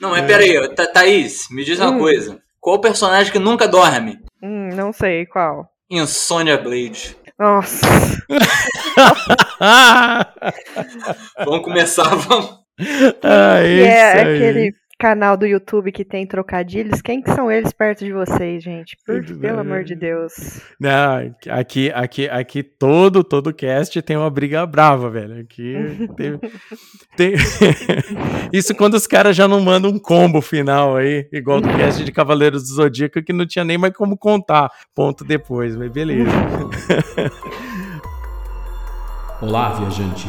Não, mas peraí, Tha Thaís, me diz uma Hum. coisa. Qual o personagem que nunca dorme? Hum, não sei qual. Insônia Blade. Nossa. Vamos começar, vamos. ah, Que isso é aí. aquele canal do YouTube que tem trocadilhos. Quem que são eles perto de vocês, gente? Por, pelo bem. amor de Deus. Não, aqui, aqui, aqui todo, todo cast tem uma briga brava, velho. Aqui tem, tem- Isso quando os caras já não mandam um combo final aí, igual do cast de Cavaleiros do Zodíaco, que não tinha nem mais como contar ponto depois, mas beleza. Olá, viajante!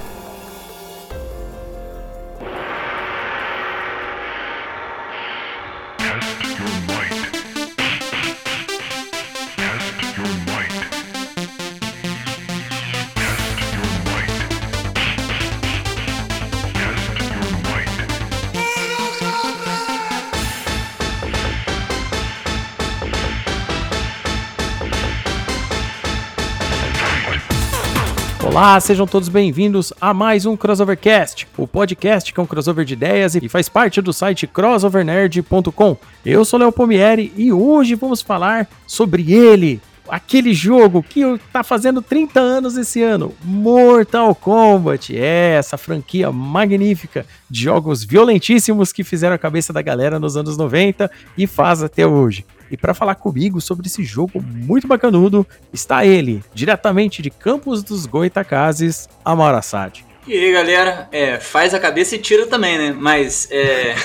Olá, sejam todos bem-vindos a mais um Crossovercast, o podcast que é um crossover de ideias e faz parte do site crossovernerd.com. Eu sou Léo Pomieri e hoje vamos falar sobre ele, aquele jogo que tá fazendo 30 anos esse ano, Mortal Kombat. É, essa franquia magnífica de jogos violentíssimos que fizeram a cabeça da galera nos anos 90 e faz até hoje. E para falar comigo sobre esse jogo muito bacanudo, está ele, diretamente de Campos dos Goitacazes, Amar Assad. E aí, galera, é, faz a cabeça e tira também, né? Mas é,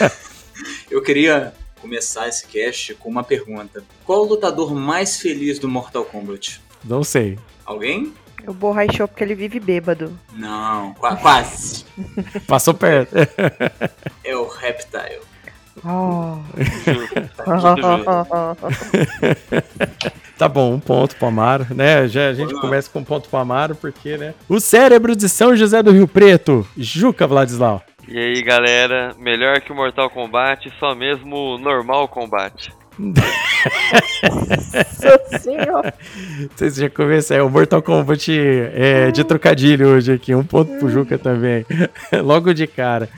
eu queria começar esse cast com uma pergunta. Qual o lutador mais feliz do Mortal Kombat? Não sei. Alguém? O borrachou porque ele vive bêbado. Não, qua- quase. Passou perto. É o Reptile. Tá bom, um ponto pro Amaro, né? Já a gente começa com um ponto pro Amaro, porque, né? O cérebro de São José do Rio Preto, Juca Vladislau. E aí galera, melhor que o Mortal Kombat, só mesmo o normal combate. Vocês já começaram, é o Mortal Kombat é, de trocadilho hoje aqui, um ponto pro Juca também, logo de cara.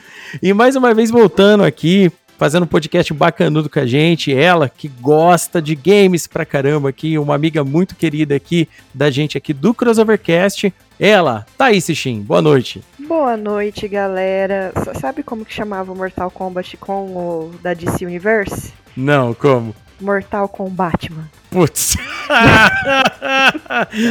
E mais uma vez voltando aqui, fazendo um podcast bacanudo com a gente, ela que gosta de games pra caramba aqui, uma amiga muito querida aqui da gente aqui do Crossovercast, ela, Thaís Shin, boa noite. Boa noite, galera. Sabe como que chamava o Mortal Kombat com o da DC Universe? Não, como? Mortal Kombat, mano. Putz.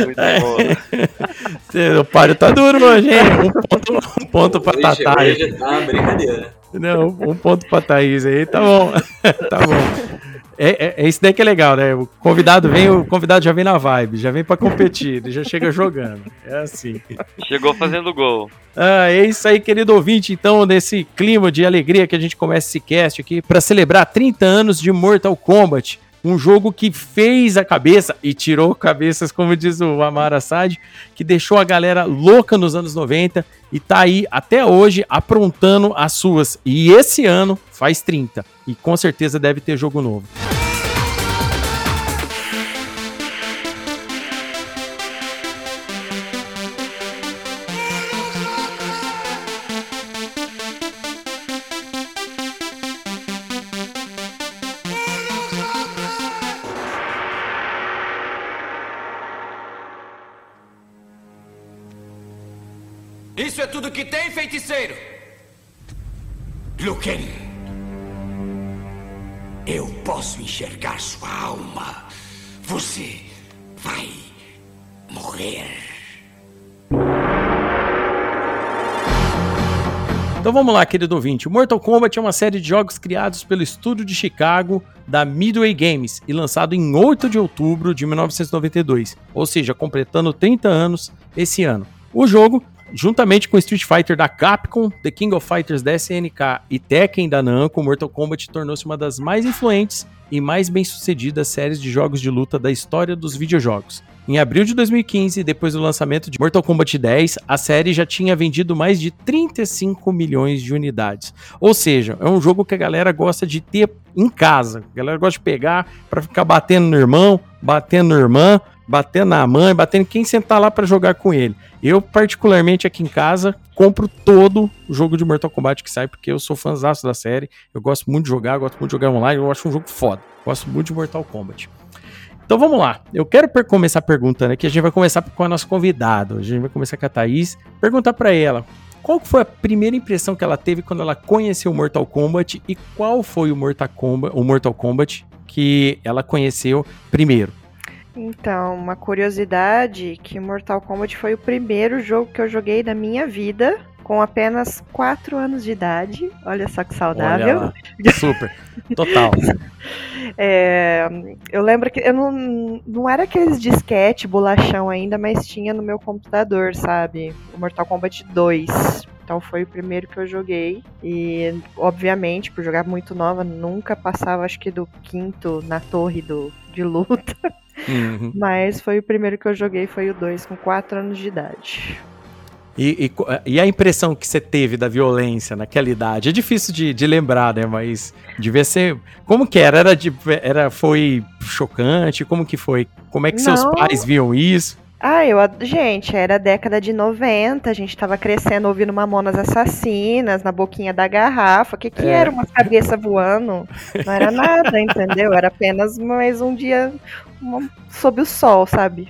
Muito bom. o páreo tá duro hoje, hein? Um ponto, um ponto pra Tatá. hoje tá brincadeira. Não, um ponto pra Thaís aí, tá bom. tá bom. É, é, é isso daí que é legal, né? O convidado vem, o convidado já vem na vibe, já vem pra competir, já chega jogando. É assim. Chegou fazendo gol. Ah, é isso aí, querido ouvinte. Então, nesse clima de alegria que a gente começa esse cast aqui para celebrar 30 anos de Mortal Kombat. Um jogo que fez a cabeça e tirou cabeças, como diz o Amar Assad, que deixou a galera louca nos anos 90 e tá aí até hoje aprontando as suas. E esse ano faz 30. E com certeza deve ter jogo novo. Isso é tudo que tem, feiticeiro? Luken. Eu posso enxergar sua alma. Você vai morrer. Então vamos lá, querido ouvinte. Mortal Kombat é uma série de jogos criados pelo estúdio de Chicago da Midway Games e lançado em 8 de outubro de 1992, ou seja, completando 30 anos esse ano. O jogo, juntamente com Street Fighter da Capcom, The King of Fighters da SNK e Tekken da Namco, Mortal Kombat tornou-se uma das mais influentes e mais bem-sucedidas séries de jogos de luta da história dos videojogos. Em abril de 2015, depois do lançamento de Mortal Kombat 10, a série já tinha vendido mais de 35 milhões de unidades. Ou seja, é um jogo que a galera gosta de ter em casa. A galera gosta de pegar pra ficar batendo no irmão, batendo na irmã, batendo na mãe, batendo em quem sentar lá pra jogar com ele. Eu, particularmente aqui em casa, compro todo o jogo de Mortal Kombat que sai, porque eu sou fãzaço da série. Eu gosto muito de jogar, gosto muito de jogar online, eu acho um jogo foda. Gosto muito de Mortal Kombat. Então vamos lá. Eu quero começar perguntando aqui. A gente vai começar com a nossa convidada. A gente vai começar com a Thaís. Perguntar pra ela. Qual foi a primeira impressão que ela teve quando ela conheceu o Mortal Kombat e qual foi o Mortal Kombat, o Mortal Kombat que ela conheceu primeiro? Então, uma curiosidade que Mortal Kombat foi o primeiro jogo que eu joguei da minha vida com apenas 4 anos de idade. Olha só que saudável. Super. Total. É, eu lembro que eu não, não era aqueles disquete, bolachão ainda, mas tinha no meu computador, sabe? O Mortal Kombat 2. Então foi o primeiro que eu joguei. E, obviamente, por jogar muito nova, nunca passava, acho que do quinto na torre do, de luta. Uhum. Mas foi o primeiro que eu joguei, foi o 2, com 4 anos de idade. E, e e a impressão que você teve da violência naquela idade? É difícil de, de lembrar, né? Mas devia ser. Como que era? Era, de, era foi chocante? Como que foi? Como é que seus Não. pais viam isso? Ah, eu. Gente, era década de 90, a gente tava crescendo ouvindo Mamonas Assassinas na boquinha da garrafa. O que, que É. era uma cabeça voando? Não era nada, entendeu? Era apenas mais um dia uma- sob o sol, sabe?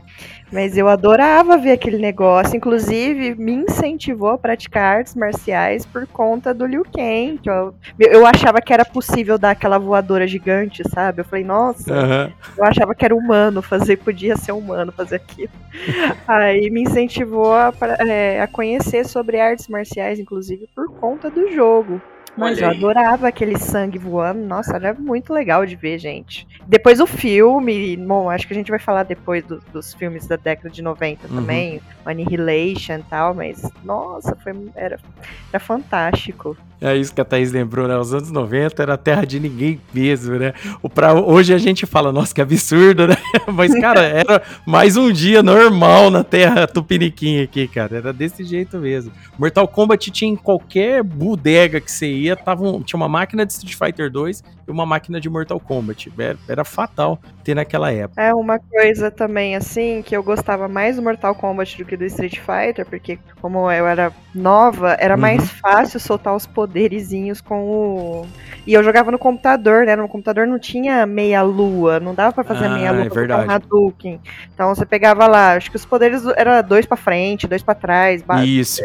Mas eu adorava ver aquele negócio. Inclusive, me incentivou a praticar artes marciais por conta do Liu Kang. eu, eu achava que era possível dar aquela voadora gigante, sabe? Eu falei, nossa. Aham. Eu achava que era humano fazer, podia ser humano fazer aquilo. Aí me incentivou a, é, a conhecer sobre artes marciais, inclusive por conta do jogo. Mas eu adorava aquele sangue voando. Nossa, era muito legal de ver, gente. Depois o filme, bom, acho que a gente vai falar depois do- dos filmes da década de 90 Uhum. também, o Annihilation e tal, mas nossa, foi, era, era fantástico. É isso que a Thaís lembrou, né? Os anos 90 era terra de ninguém mesmo, né? O pra, hoje a gente fala, nossa, que absurdo, né? Mas, cara, era mais um dia normal na terra tupiniquim aqui, cara. Era desse jeito mesmo. Mortal Kombat tinha em qualquer bodega que você ia, tava um- tinha uma máquina de Street Fighter 2 e uma máquina de Mortal Kombat. Era, era fatal ter naquela época. É uma coisa também assim que eu gostava mais do Mortal Kombat do que do Street Fighter, porque como eu era nova, era Uhum. mais fácil soltar os poderizinhos com o e eu jogava no computador, né? No computador não tinha meia lua, não dava pra fazer Ah, meia lua é um verdade. Hadouken. Então você pegava lá, acho que os poderes era dois pra frente, dois pra trás, Isso.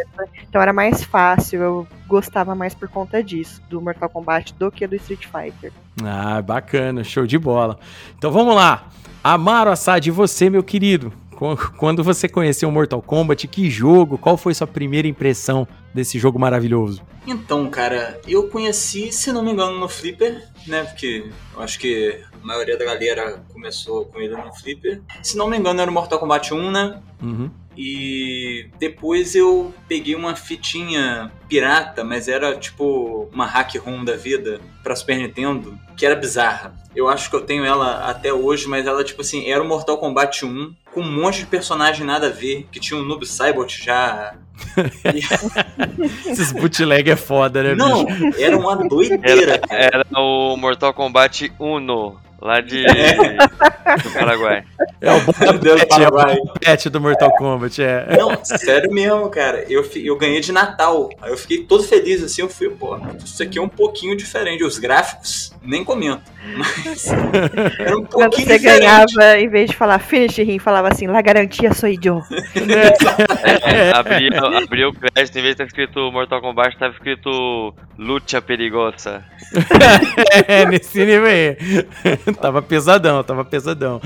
então era mais fácil. Eu gostava mais por conta disso, do Mortal Kombat do que do Street Fighter. Ah, bacana, show de bola. Então vamos lá. Amaro Assad, e você, meu querido? Qu- Quando você conheceu Mortal Kombat, que jogo? Qual foi sua primeira impressão desse jogo maravilhoso? Então, cara, eu conheci, se não me engano, no Flipper, né? Porque eu acho que a maioria da galera começou com ele no Flipper. Se não me engano, era o Mortal Kombat 1, né? Uhum. E depois eu peguei uma fitinha pirata, mas era tipo uma hack ROM da vida pra Super Nintendo, que era bizarra. Eu acho que eu tenho ela até hoje, mas ela, tipo assim, era o Mortal Kombat 1, com um monte de personagem nada a ver, que tinha um Noob Saibot já. Esses bootleg é foda, né, Não, bicho? era uma doideira, cara. Era o Mortal Kombat Uno, lá de do Paraguai. É o bom Deus, pet, é o Paraguai. pet do Mortal Kombat, é. Não, sério mesmo, cara. Eu, eu ganhei de Natal. Aí eu fiquei todo feliz assim. Eu fui, pô, isso aqui é um pouquinho diferente. Os gráficos, nem comento. Mas era um Quando pouquinho você diferente. ganhava, em vez de falar finish him, falava assim, la garantia sou idiota. É, abria, abria o crédito, em vez de estar escrito Mortal Kombat, estava escrito Lucha Perigosa. É, nesse nível aí. tava pesadão, tava pesadão.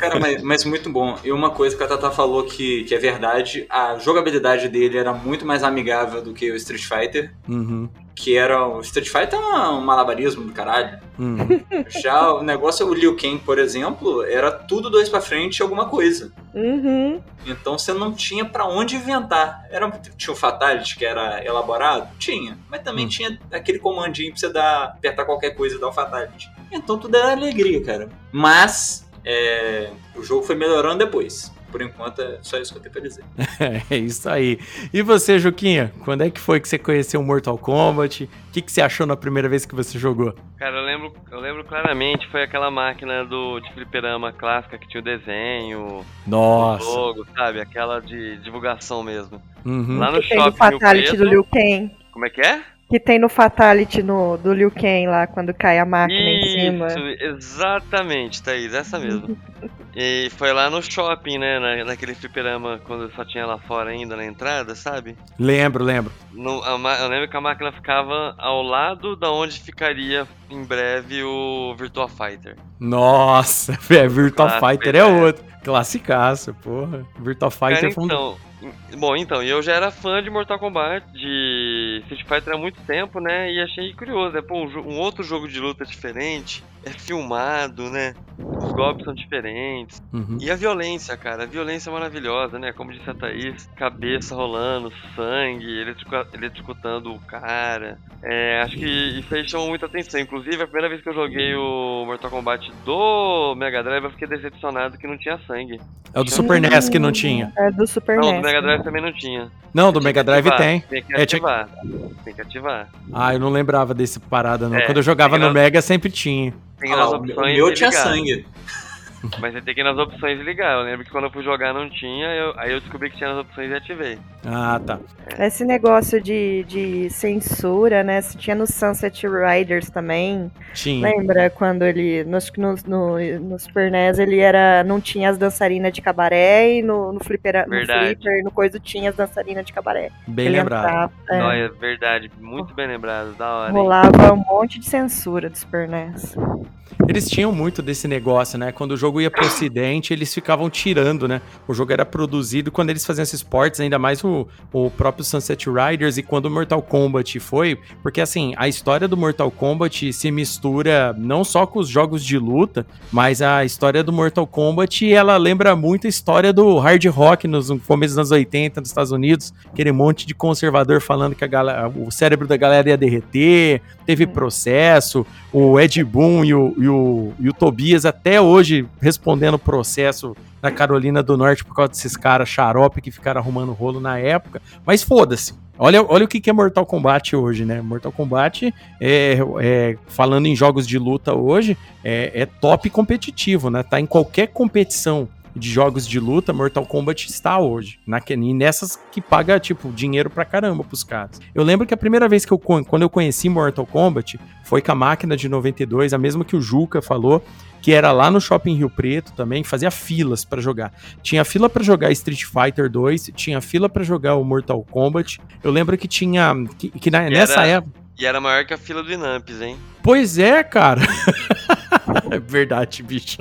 Cara, mas, mas muito bom. E uma coisa que a Tata falou que, que é verdade, a jogabilidade dele era muito mais amigável do que o Street Fighter. Uhum. Que era. O Street Fighter é um malabarismo do caralho. Uhum. Já o negócio, o Liu Kang, por exemplo, era tudo dois pra frente e alguma coisa. Uhum. Então você não tinha pra onde inventar. Era, tinha o Fatality que era elaborado? Tinha. Mas também Hum. tinha aquele comandinho pra você dar, apertar qualquer coisa e dar o Fatality. Então tudo era alegria, cara. Mas é, o jogo foi melhorando depois. Por enquanto é só isso que eu tenho pra dizer. É isso aí. E você, Juquinha? Quando é que foi que você conheceu o Mortal Kombat? O que, que você achou na primeira vez que você jogou? Cara, eu lembro, eu lembro claramente, foi aquela máquina do, de fliperama clássica que tinha o desenho, o Nossa. logo, sabe? Aquela de divulgação mesmo. Uhum. Lá no shopping Fatality Preto, do Liu Kang. Como é que é? Que tem no Fatality no, do Liu Kang lá, quando cai a máquina em cima. Isso, exatamente, Thaís, essa mesmo. e foi lá no shopping, né? Na, naquele fliperama, quando só tinha lá fora ainda na entrada, sabe? Lembro, lembro. No- a eu lembro que a máquina ficava ao lado da onde ficaria em breve o Virtua Fighter. Nossa, é, Virtual Clássico, Fighter é é. outro. Classicaço, porra. Virtual Fighter Cara, foi um... então, bom, então, eu já era fã de Mortal Kombat, de Street Fighter há muito tempo, né? E achei curioso, né? Pô, um outro jogo de luta diferente, é filmado, né? Os golpes são diferentes. Uhum. E a violência, cara, a violência é maravilhosa, né? Como disse a Thaís, cabeça rolando, sangue, eletrocutando o cara. É, acho que isso aí chamou muita atenção. Inclusive, a primeira vez que eu joguei o Mortal Kombat do Mega Drive, eu fiquei decepcionado que não tinha sangue. É o do Super NES que não tinha. É do Super Não, NES. do Mega Drive também não tinha. Não, do Mega Drive ativar, tem. Tem que É, tinha- ativar. Tem que ativar. Ah, eu não lembrava desse parada, não. É, Quando eu jogava tem no Mega, sempre tinha. Tem Ah, nas o opções meu- o meu tinha ligar. sangue. Mas você tem que ir nas opções ligar. Eu lembro que quando eu fui jogar não tinha, eu- aí eu descobri que tinha nas opções e ativei. Ah, tá. Esse negócio de, de censura, né? Se tinha no Sunset Riders também. Tinha. Lembra quando ele. No, no, no, no Super NES ele era. Não tinha as dançarinas de cabaré e no, no, flipera, no. Flipper, no coisa tinha as dançarinas de cabaré. Bem ele lembrado. entrava, é, Não, é verdade. Muito bem lembrado. Da hora. hein? rolava um monte de censura do Super NES. Eles tinham muito desse negócio, né? Quando o jogo ia pro ocidente, eles ficavam tirando, né? O jogo era produzido quando eles faziam esses ports, ainda mais o, o próprio Sunset Riders e quando o Mortal Kombat foi, porque assim, a história do Mortal Kombat se mistura não só com os jogos de luta, mas a história do Mortal Kombat, ela lembra muito a história do hard rock nos no começo dos anos 80 nos Estados Unidos, aquele monte de conservador falando que a galera, o cérebro da galera ia derreter, teve processo, o Ed Boon e o, e, o, e o Tobias até hoje respondendo processo na Carolina do Norte por causa desses caras xarope que ficaram arrumando rolo na época. Mas foda-se. Olha, olha o que que é Mortal Kombat hoje, né? Mortal Kombat, é, é, falando em jogos de luta hoje, é, é top competitivo, né? Tá em qualquer competição de jogos de luta, Mortal Kombat está hoje. Na, e nessas que paga, tipo, dinheiro pra caramba pros caras. Eu lembro que a primeira vez que eu, quando eu conheci Mortal Kombat, foi com a máquina de 92, a mesma que o Juca falou, que era lá no Shopping Rio Preto também, fazia filas pra jogar. Tinha fila pra jogar Street Fighter 2, tinha fila pra jogar o Mortal Kombat. Eu lembro que tinha que, que na- nessa era- época E era maior que a fila do Inamps, hein? Pois é, cara. é verdade, bicho.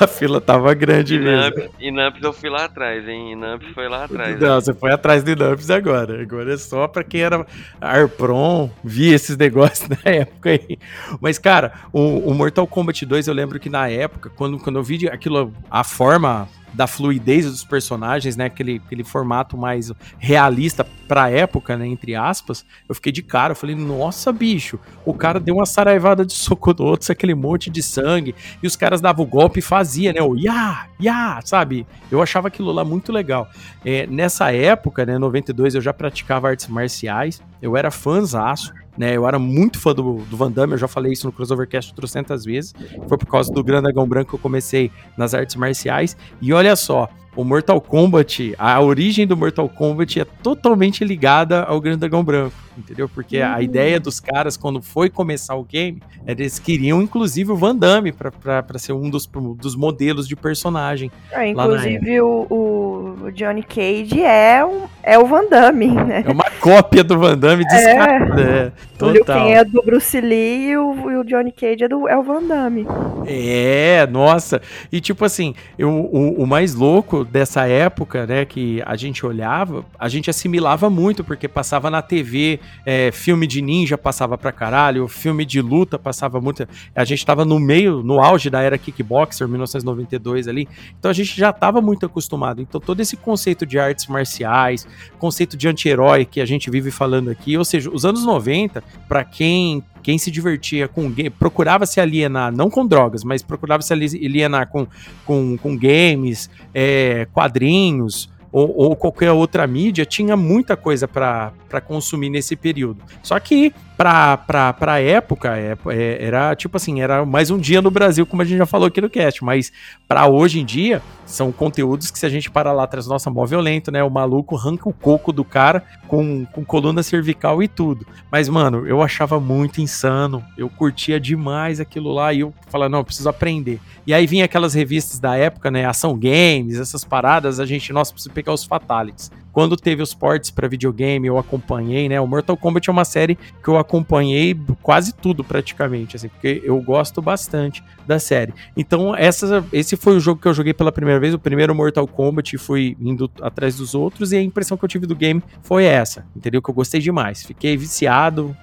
A fila tava grande mesmo. Inamps, eu fui lá atrás, hein? Inamps foi lá atrás. Não, hein? você foi atrás do Inamps agora. Agora é só pra quem era Arpron, via esses negócios na época aí. Mas, cara, o, o Mortal Kombat 2, eu lembro que na época, quando, quando eu vi aquilo, a forma da fluidez dos personagens, né? Aquele, aquele formato mais realista pra época, né? Entre aspas, eu fiquei de cara. Eu falei, nossa, bicho, o cara deu uma saraivada de soco no outro, aquele monte de sangue, e os caras davam o golpe e fazia, né? O ya, ya, sabe? Eu achava aquilo lá muito legal. É, nessa época, né, 92, eu já praticava artes marciais, eu era fãzaço, né, eu era muito fã do, do Van Damme, eu já falei isso no Crossovercast trocentas vezes, foi por causa do Dragão Branco que eu comecei nas artes marciais, e olha só, o Mortal Kombat, a origem do Mortal Kombat é totalmente ligada ao Dragão Branco, entendeu? Porque a ideia dos caras, quando foi começar o game, eles queriam inclusive o Van Damme pra ser um dos, dos modelos de personagem. Na inclusive o, o Johnny Cage é, um, é o Van Damme, né? É uma cópia do Van Damme descarada. É, O Liu total. Kang é do Bruce Lee e o, e o Johnny Cage é, do, é o Van Damme. É, nossa. E tipo assim, eu, o, o mais louco dessa época, né, que a gente olhava, a gente assimilava muito, porque passava na TV, é, filme de ninja passava pra caralho, filme de luta passava muito. A gente tava no meio, no auge da era kickboxer, 1992 ali, então a gente já tava muito acostumado. Então todo esse conceito de artes marciais, conceito de anti-herói que a gente vive falando aqui. Ou seja, os anos 90, para quem quem se divertia com game, procurava se alienar, não com drogas, mas procurava se alienar com, com, com games, é, quadrinhos, ou, ou, qualquer outra mídia, tinha muita coisa para consumir nesse período. Só que pra, pra, pra época, é, é, era tipo assim, era mais um dia no Brasil, como a gente já falou aqui no cast, mas para hoje em dia, são conteúdos que se a gente parar lá atrás, nossa, mó violento, né? O maluco arranca o coco do cara com, com coluna cervical e tudo. Mas, mano, eu achava muito insano, eu curtia demais aquilo lá e eu falava, não, eu preciso aprender. E aí vinha aquelas revistas da época, né? Ação Games, essas paradas, a gente, nossa, precisa pegar os Fatalities. Quando teve os ports para videogame, eu acompanhei, né? O Mortal Kombat é uma série que eu acompanhei quase tudo praticamente, assim, porque eu gosto bastante da série. Então, essa, esse foi o jogo que eu joguei pela primeira vez, o primeiro Mortal Kombat, fui indo atrás dos outros, e a impressão que eu tive do game foi essa, entendeu? Que eu gostei demais. Fiquei viciado,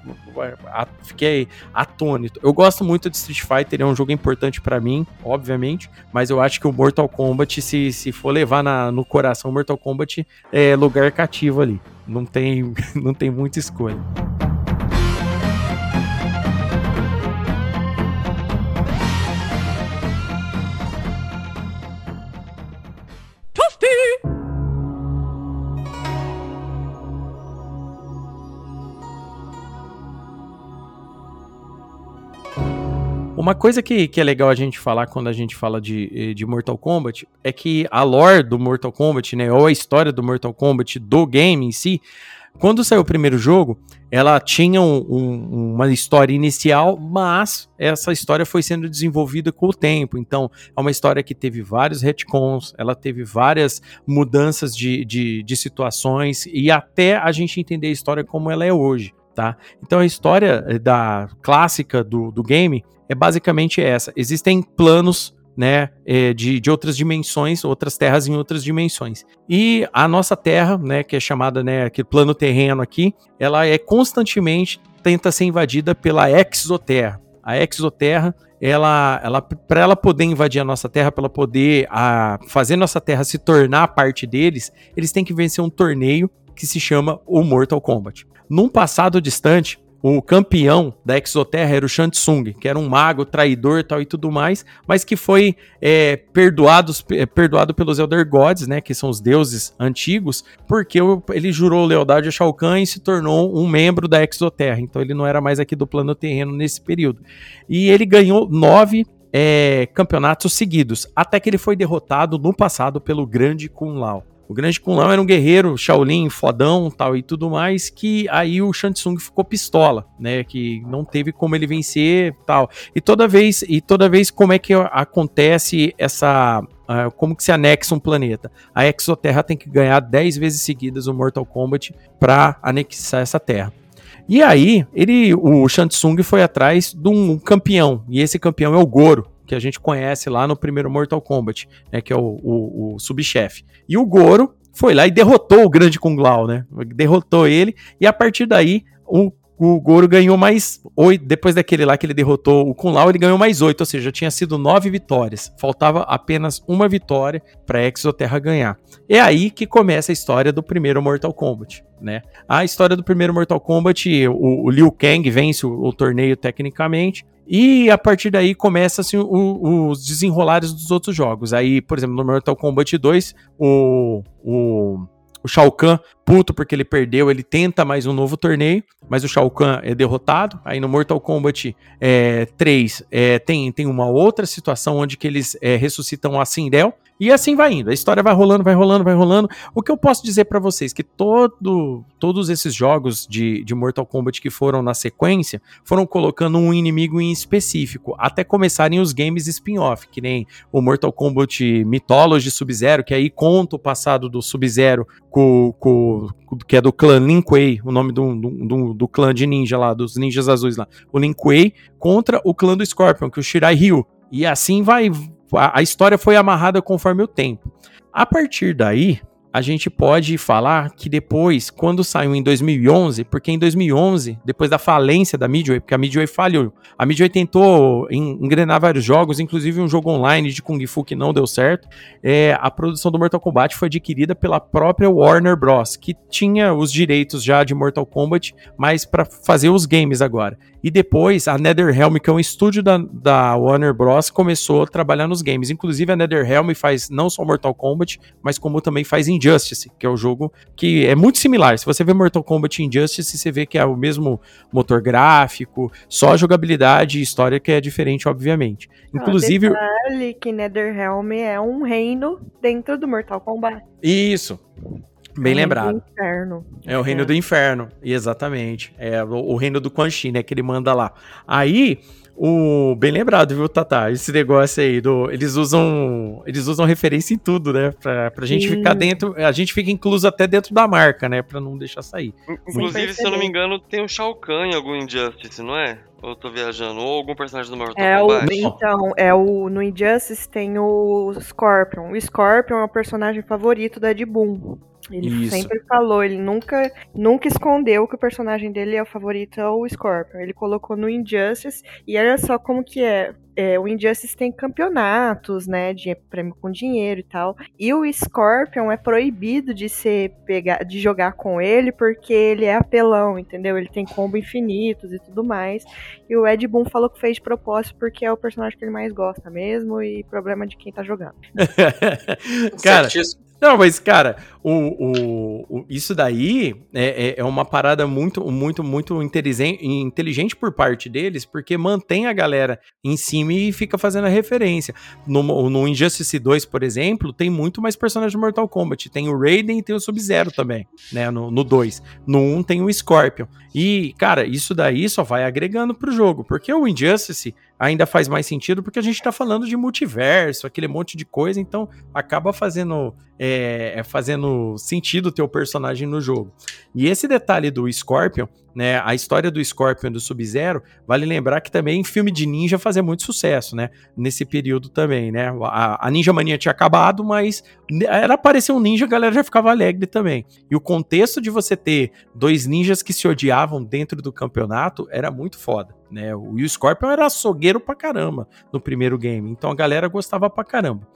fiquei atônito. Eu gosto muito de Street Fighter, é um jogo importante para mim, obviamente, mas eu acho que o Mortal Kombat, se, se for levar na, no coração, Mortal Kombat é lugar cativo ali. Não tem, não tem muita escolha. Uma coisa que, que é legal a gente falar quando a gente fala de, eh, de Mortal Kombat é que a lore do Mortal Kombat, né, ou a história do Mortal Kombat do game em si, quando saiu o primeiro jogo, ela tinha um, um, uma história inicial, mas essa história foi sendo desenvolvida com o tempo. Então, é uma história que teve vários retcons, ela teve várias mudanças de, de, de situações e até a gente entender a história como ela é hoje. Tá? Então a história eh, da clássica do, do game é basicamente essa. Existem planos né, eh, de, de outras dimensões, outras terras em outras dimensões. E a nossa Terra, né, que é chamada, né, aquele plano terreno aqui, ela é constantemente tenta ser invadida pela Exoterra. A Exoterra, ela, ela para ela poder invadir a nossa Terra, para ela poder a, fazer nossa Terra se tornar parte deles, eles têm que vencer um torneio que se chama o Mortal Kombat. Num passado distante, o campeão da Exoterra era o Shansung, que era um mago, traidor tal e tudo mais, mas que foi é, perdoado, é, perdoado pelos Elder Gods, né, que são os deuses antigos, porque ele jurou lealdade a Shao Kahn e se tornou um membro da Exoterra. Então ele não era mais aqui do plano terreno nesse período. E ele ganhou nove é, campeonatos seguidos, até que ele foi derrotado no passado pelo grande Kun Lao. O grande Kun Lao era um guerreiro Shaolin, fodão, tal e tudo mais, que aí o Shansung ficou pistola, né, que não teve como ele vencer, tal. E toda vez, e toda vez como é que acontece essa Uh, como que se anexa um planeta. A Exoterra tem que ganhar 10 vezes seguidas o Mortal Kombat para anexar essa terra. E aí, ele, o Shansung foi atrás de um campeão, e esse campeão é o Goro, que a gente conhece lá no primeiro Mortal Kombat, né, que é o, o, o subchefe. E o Goro foi lá e derrotou o grande Kung Lao, né? Derrotou ele, e a partir daí o o Goro ganhou mais oito. Depois daquele lá que ele derrotou o Kun Lao, ele ganhou mais oito, ou seja, tinha sido nove vitórias. Faltava apenas uma vitória para Exoterra ganhar. É aí que começa a história do primeiro Mortal Kombat. Né? A história do primeiro Mortal Kombat, o, o Liu Kang vence o, o, torneio tecnicamente. E a partir daí começa assim, o, os desenrolares dos outros jogos. Aí, por exemplo, no Mortal Kombat 2, o, o o Shao Kahn, puto porque ele perdeu, ele tenta mais um novo torneio, mas o Shao Kahn é derrotado. Aí no Mortal Kombat é, 3 é, tem, tem uma outra situação onde que eles é, ressuscitam a Sindel, e assim vai indo. A história vai rolando, vai rolando, vai rolando. O que eu posso dizer para vocês que todo, todos esses jogos de, de Mortal Kombat que foram na sequência foram colocando um inimigo em específico, até começarem os games spin-off, que nem o Mortal Kombat Mythology Sub-Zero, que aí conta o passado do Sub-Zero, que é do clã Lin Kuei, o nome do, do, do, do, clã de ninja lá, dos ninjas azuis lá. O Lin Kuei contra o clã do Scorpion, que é o Shirai Ryu. E assim vai a, a história foi amarrada conforme o tempo. A partir daí, a gente pode falar que depois, quando saiu em 2011, porque em 2011, depois da falência da Midway, porque a Midway falhou, a Midway tentou en- engrenar vários jogos, inclusive um jogo online de Kung Fu que não deu certo, é, a produção do Mortal Kombat foi adquirida pela própria Warner Bros, que tinha os direitos já de Mortal Kombat, mas para fazer os games agora. E depois a NetherRealm, que é um estúdio da, da Warner Bros, começou a trabalhar nos games. Inclusive a NetherRealm faz não só Mortal Kombat, mas como também faz Injustice, que é o jogo que é muito similar. Se você vê Mortal Kombat e Injustice, você vê que é o mesmo motor gráfico, só a jogabilidade e história que é diferente, obviamente. Inclusive, Detalhe que Netherrealm é um reino dentro do Mortal Kombat. isso. Bem É lembrado. reino do Inferno. É o reino É. do inferno, exatamente. É o, o reino do Quan Chi, né, que ele manda lá. Aí, o bem lembrado, viu, Tata? Esse negócio aí do eles usam, eles usam referência em tudo, né, pra, pra gente Sim. ficar dentro, a gente fica incluso até dentro da marca, né, pra não deixar sair. Inclusive, se eu não me engano, tem o Shao Kahn em algum Injustice, não é? Ou eu tô viajando? Ou algum personagem do Mortal É o, Kombat? então, é o no Injustice tem o Scorpion. O Scorpion é o personagem favorito da Ed Boon. Ele Isso. sempre falou, ele nunca, nunca escondeu que o personagem dele é o favorito é o Scorpion. Ele colocou no Injustice e olha só como que é. É, o Injustice tem campeonatos, né, de prêmio com dinheiro e tal. E o Scorpion é proibido de ser pegar, de jogar com ele porque ele é apelão, entendeu? Ele tem combo infinitos e tudo mais. E o Ed Boon falou que fez de propósito porque é o personagem que ele mais gosta mesmo e problema de quem tá jogando. Cara. Não, mas, cara, o, o- o- isso daí é, é- é uma parada muito, muito, muito inteligente, por parte deles, porque mantém a galera em cima e fica fazendo a referência. No, no Injustice 2, por exemplo, tem muito mais personagens de Mortal Kombat. Tem o Raiden e tem o Sub-Zero também, né? No, no 2. No 1 tem o Scorpion. E, cara, isso daí só vai agregando pro jogo, porque o Injustice ainda faz mais sentido porque a gente tá falando de multiverso, aquele monte de coisa, então acaba fazendo é, é sentido ter o personagem no jogo. E esse detalhe do Scorpion, né, a história do Scorpion e do Sub-Zero, vale lembrar que também filme de ninja fazia muito sucesso, né, nesse período também, né, a, a Ninja Mania tinha acabado, mas era aparecer um ninja, a galera já ficava alegre também. E o contexto de você ter dois ninjas que se odiavam dentro do campeonato era muito foda, né, o Scorpion era açougueiro pra caramba no primeiro game, então a galera gostava pra caramba.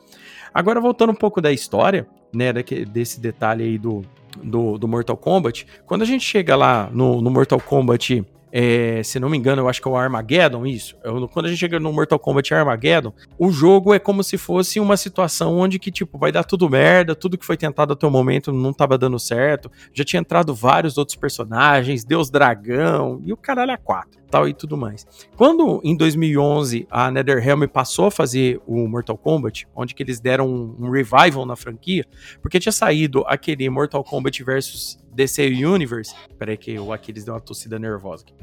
Agora, voltando um pouco da história, né, desse detalhe aí do, do, do Mortal Kombat, quando a gente chega lá no, no Mortal Kombat, é, se não me engano, eu acho que é o Armageddon, isso. Eu- quando a gente chega no Mortal Kombat Armageddon, o jogo é como se fosse uma situação onde que, tipo, vai dar tudo merda, tudo que foi tentado até o momento não tava dando certo, já tinha entrado vários outros personagens, Deus Dragão, e o caralho a quatro, tal e tudo mais. Quando em 2011 a NetherRealm passou a fazer o Mortal Kombat, onde que eles deram um, um revival na franquia, porque tinha saído aquele Mortal Kombat versus DC Universe. Peraí que o Aquiles deu uma tossida nervosa aqui.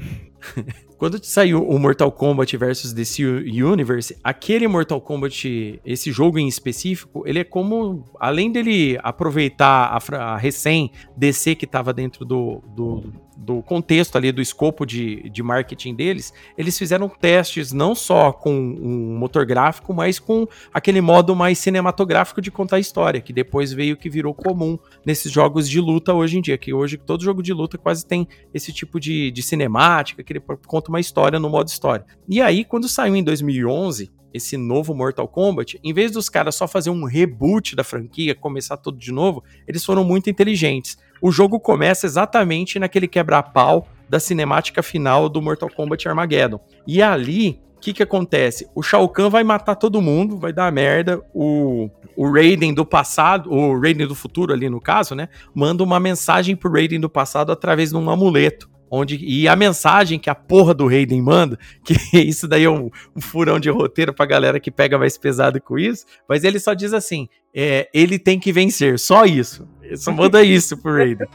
Quando saiu o Mortal Kombat versus DC Universe, aquele Mortal Kombat, esse jogo em específico, ele é como, além dele aproveitar a, a recém DC que estava dentro do, do, do contexto ali, do escopo de, de marketing deles, eles fizeram testes não só com um motor gráfico, mas com aquele modo mais cinematográfico de contar história, que depois veio que virou comum nesses jogos de luta hoje em dia, que hoje todo jogo de luta quase tem esse tipo de, de cinemática, que ele conta uma história no modo história. E aí, quando saiu em 2011, esse novo Mortal Kombat, em vez dos caras só fazer um reboot da franquia, começar tudo de novo, eles foram muito inteligentes. O jogo começa exatamente naquele quebra-pau da cinemática final do Mortal Kombat Armageddon. E ali, o que que acontece? O Shao Kahn vai matar todo mundo, vai dar merda. O, o Raiden do passado, o Raiden do futuro ali no caso, né? Manda uma mensagem pro Raiden do passado através de um amuleto. Onde, e a mensagem que a porra do Raiden manda, que isso daí é um, um furão de roteiro pra galera que pega mais pesado com isso, mas ele só diz assim: é, ele tem que vencer, só isso. Só manda isso pro Raiden.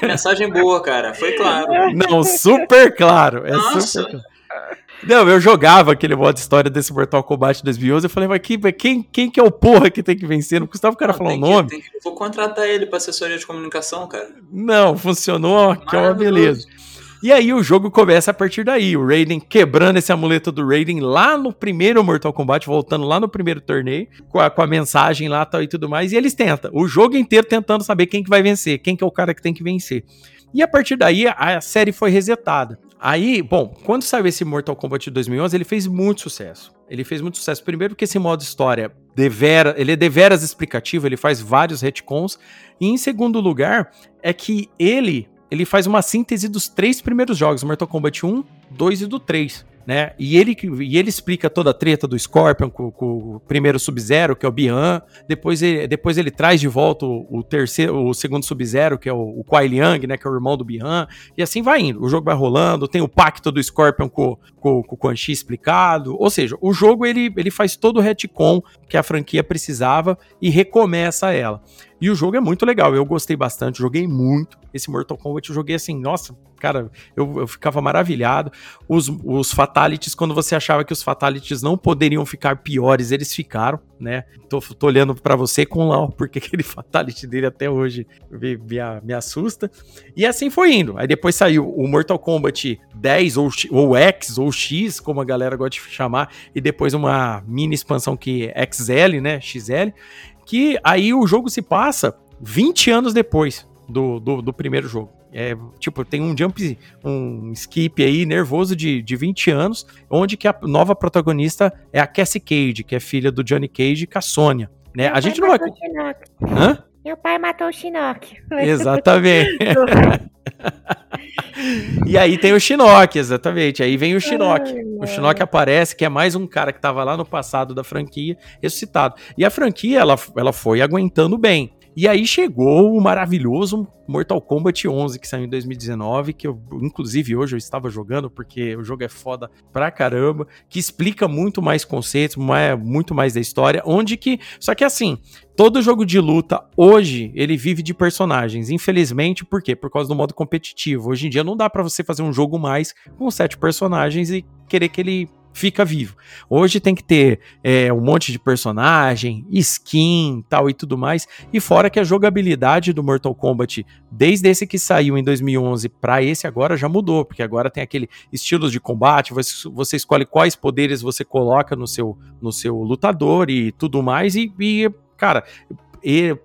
Que mensagem boa, cara. Foi claro. Não, super claro. É Nossa. super claro. Não, eu jogava aquele modo história desse Mortal Kombat 2011. Eu falei, mas quem, quem, quem que é o porra que tem que vencer? Não custava o cara falar o que- nome? tem que- Vou contratar ele pra assessoria de comunicação, cara. Não, funcionou, que é uma beleza. E aí o jogo começa a partir daí. O Raiden quebrando esse amuleto do Raiden lá no primeiro Mortal Kombat, voltando lá no primeiro torneio, com a, com a mensagem lá tal e tudo mais. E eles tentam, o jogo inteiro tentando saber quem que vai vencer, quem que é o cara que tem que vencer. E a partir daí a série foi resetada. Aí, bom, quando saiu esse Mortal Kombat de 2011, ele fez muito sucesso. Ele fez muito sucesso. Primeiro porque esse modo história devera, ele é deveras explicativo, ele faz vários retcons. E em segundo lugar, é que ele ele faz uma síntese dos três primeiros jogos, Mortal Kombat 1, 2 e do 3 né? E ele, e ele explica toda a treta do Scorpion com, com o primeiro Sub-Zero, que é o Bihan. Depois ele, depois ele traz de volta o, o terceiro, o segundo Sub-Zero, que é o, o Kuai Liang, né? Que é o irmão do Bihan. E assim vai indo. O jogo vai rolando. Tem o pacto do Scorpion com, com, o Quan Chi explicado. Ou seja, o jogo ele, ele faz todo o retcon que a franquia precisava e recomeça ela. E o jogo é muito legal, eu gostei bastante, joguei muito. Esse Mortal Kombat eu joguei assim, nossa, cara, eu, eu ficava maravilhado. Os, os Fatalities, quando você achava que os Fatalities não poderiam ficar piores, eles ficaram, né? Tô, tô olhando para você com lá, porque aquele Fatality dele até hoje me, me, me, assusta. E assim foi indo. Aí depois saiu o Mortal Kombat 10 ou, ou X ou X, como a galera gosta de chamar, e depois uma mini expansão que é XL, né? XL que aí o jogo se passa 20 anos depois do, do, do primeiro jogo. É, tipo, tem um jump, um skip aí nervoso de, de 20 anos, onde que a nova protagonista é a Cassie Cage, que é filha do Johnny Cage com a Sônia. Né? A gente não vai. Hã? Meu pai matou o Shinnok. Exatamente. e aí tem o Shinnok, exatamente. Aí vem o Shinnok. o Shinnok aparece, que é mais um cara que estava lá no passado da franquia, ressuscitado. E a franquia, ela, ela foi aguentando bem. E aí chegou o maravilhoso Mortal Kombat 11, que saiu em 2019, que eu, inclusive, hoje eu estava jogando, porque o jogo é foda pra caramba, que explica muito mais conceitos, muito mais da história, onde que... Só que assim, todo jogo de luta, hoje, ele vive de personagens, infelizmente, por quê? Por causa do modo competitivo. Hoje em dia não dá para você fazer um jogo mais com sete personagens e querer que ele fica vivo. Hoje tem que ter é, um monte de personagem, skin, tal e tudo mais. E fora que a jogabilidade do Mortal Kombat, desde esse que saiu em 2011 para esse agora já mudou, porque agora tem aquele estilo de combate, você, você, escolhe quais poderes você coloca no seu, no seu lutador e tudo mais. E, e cara,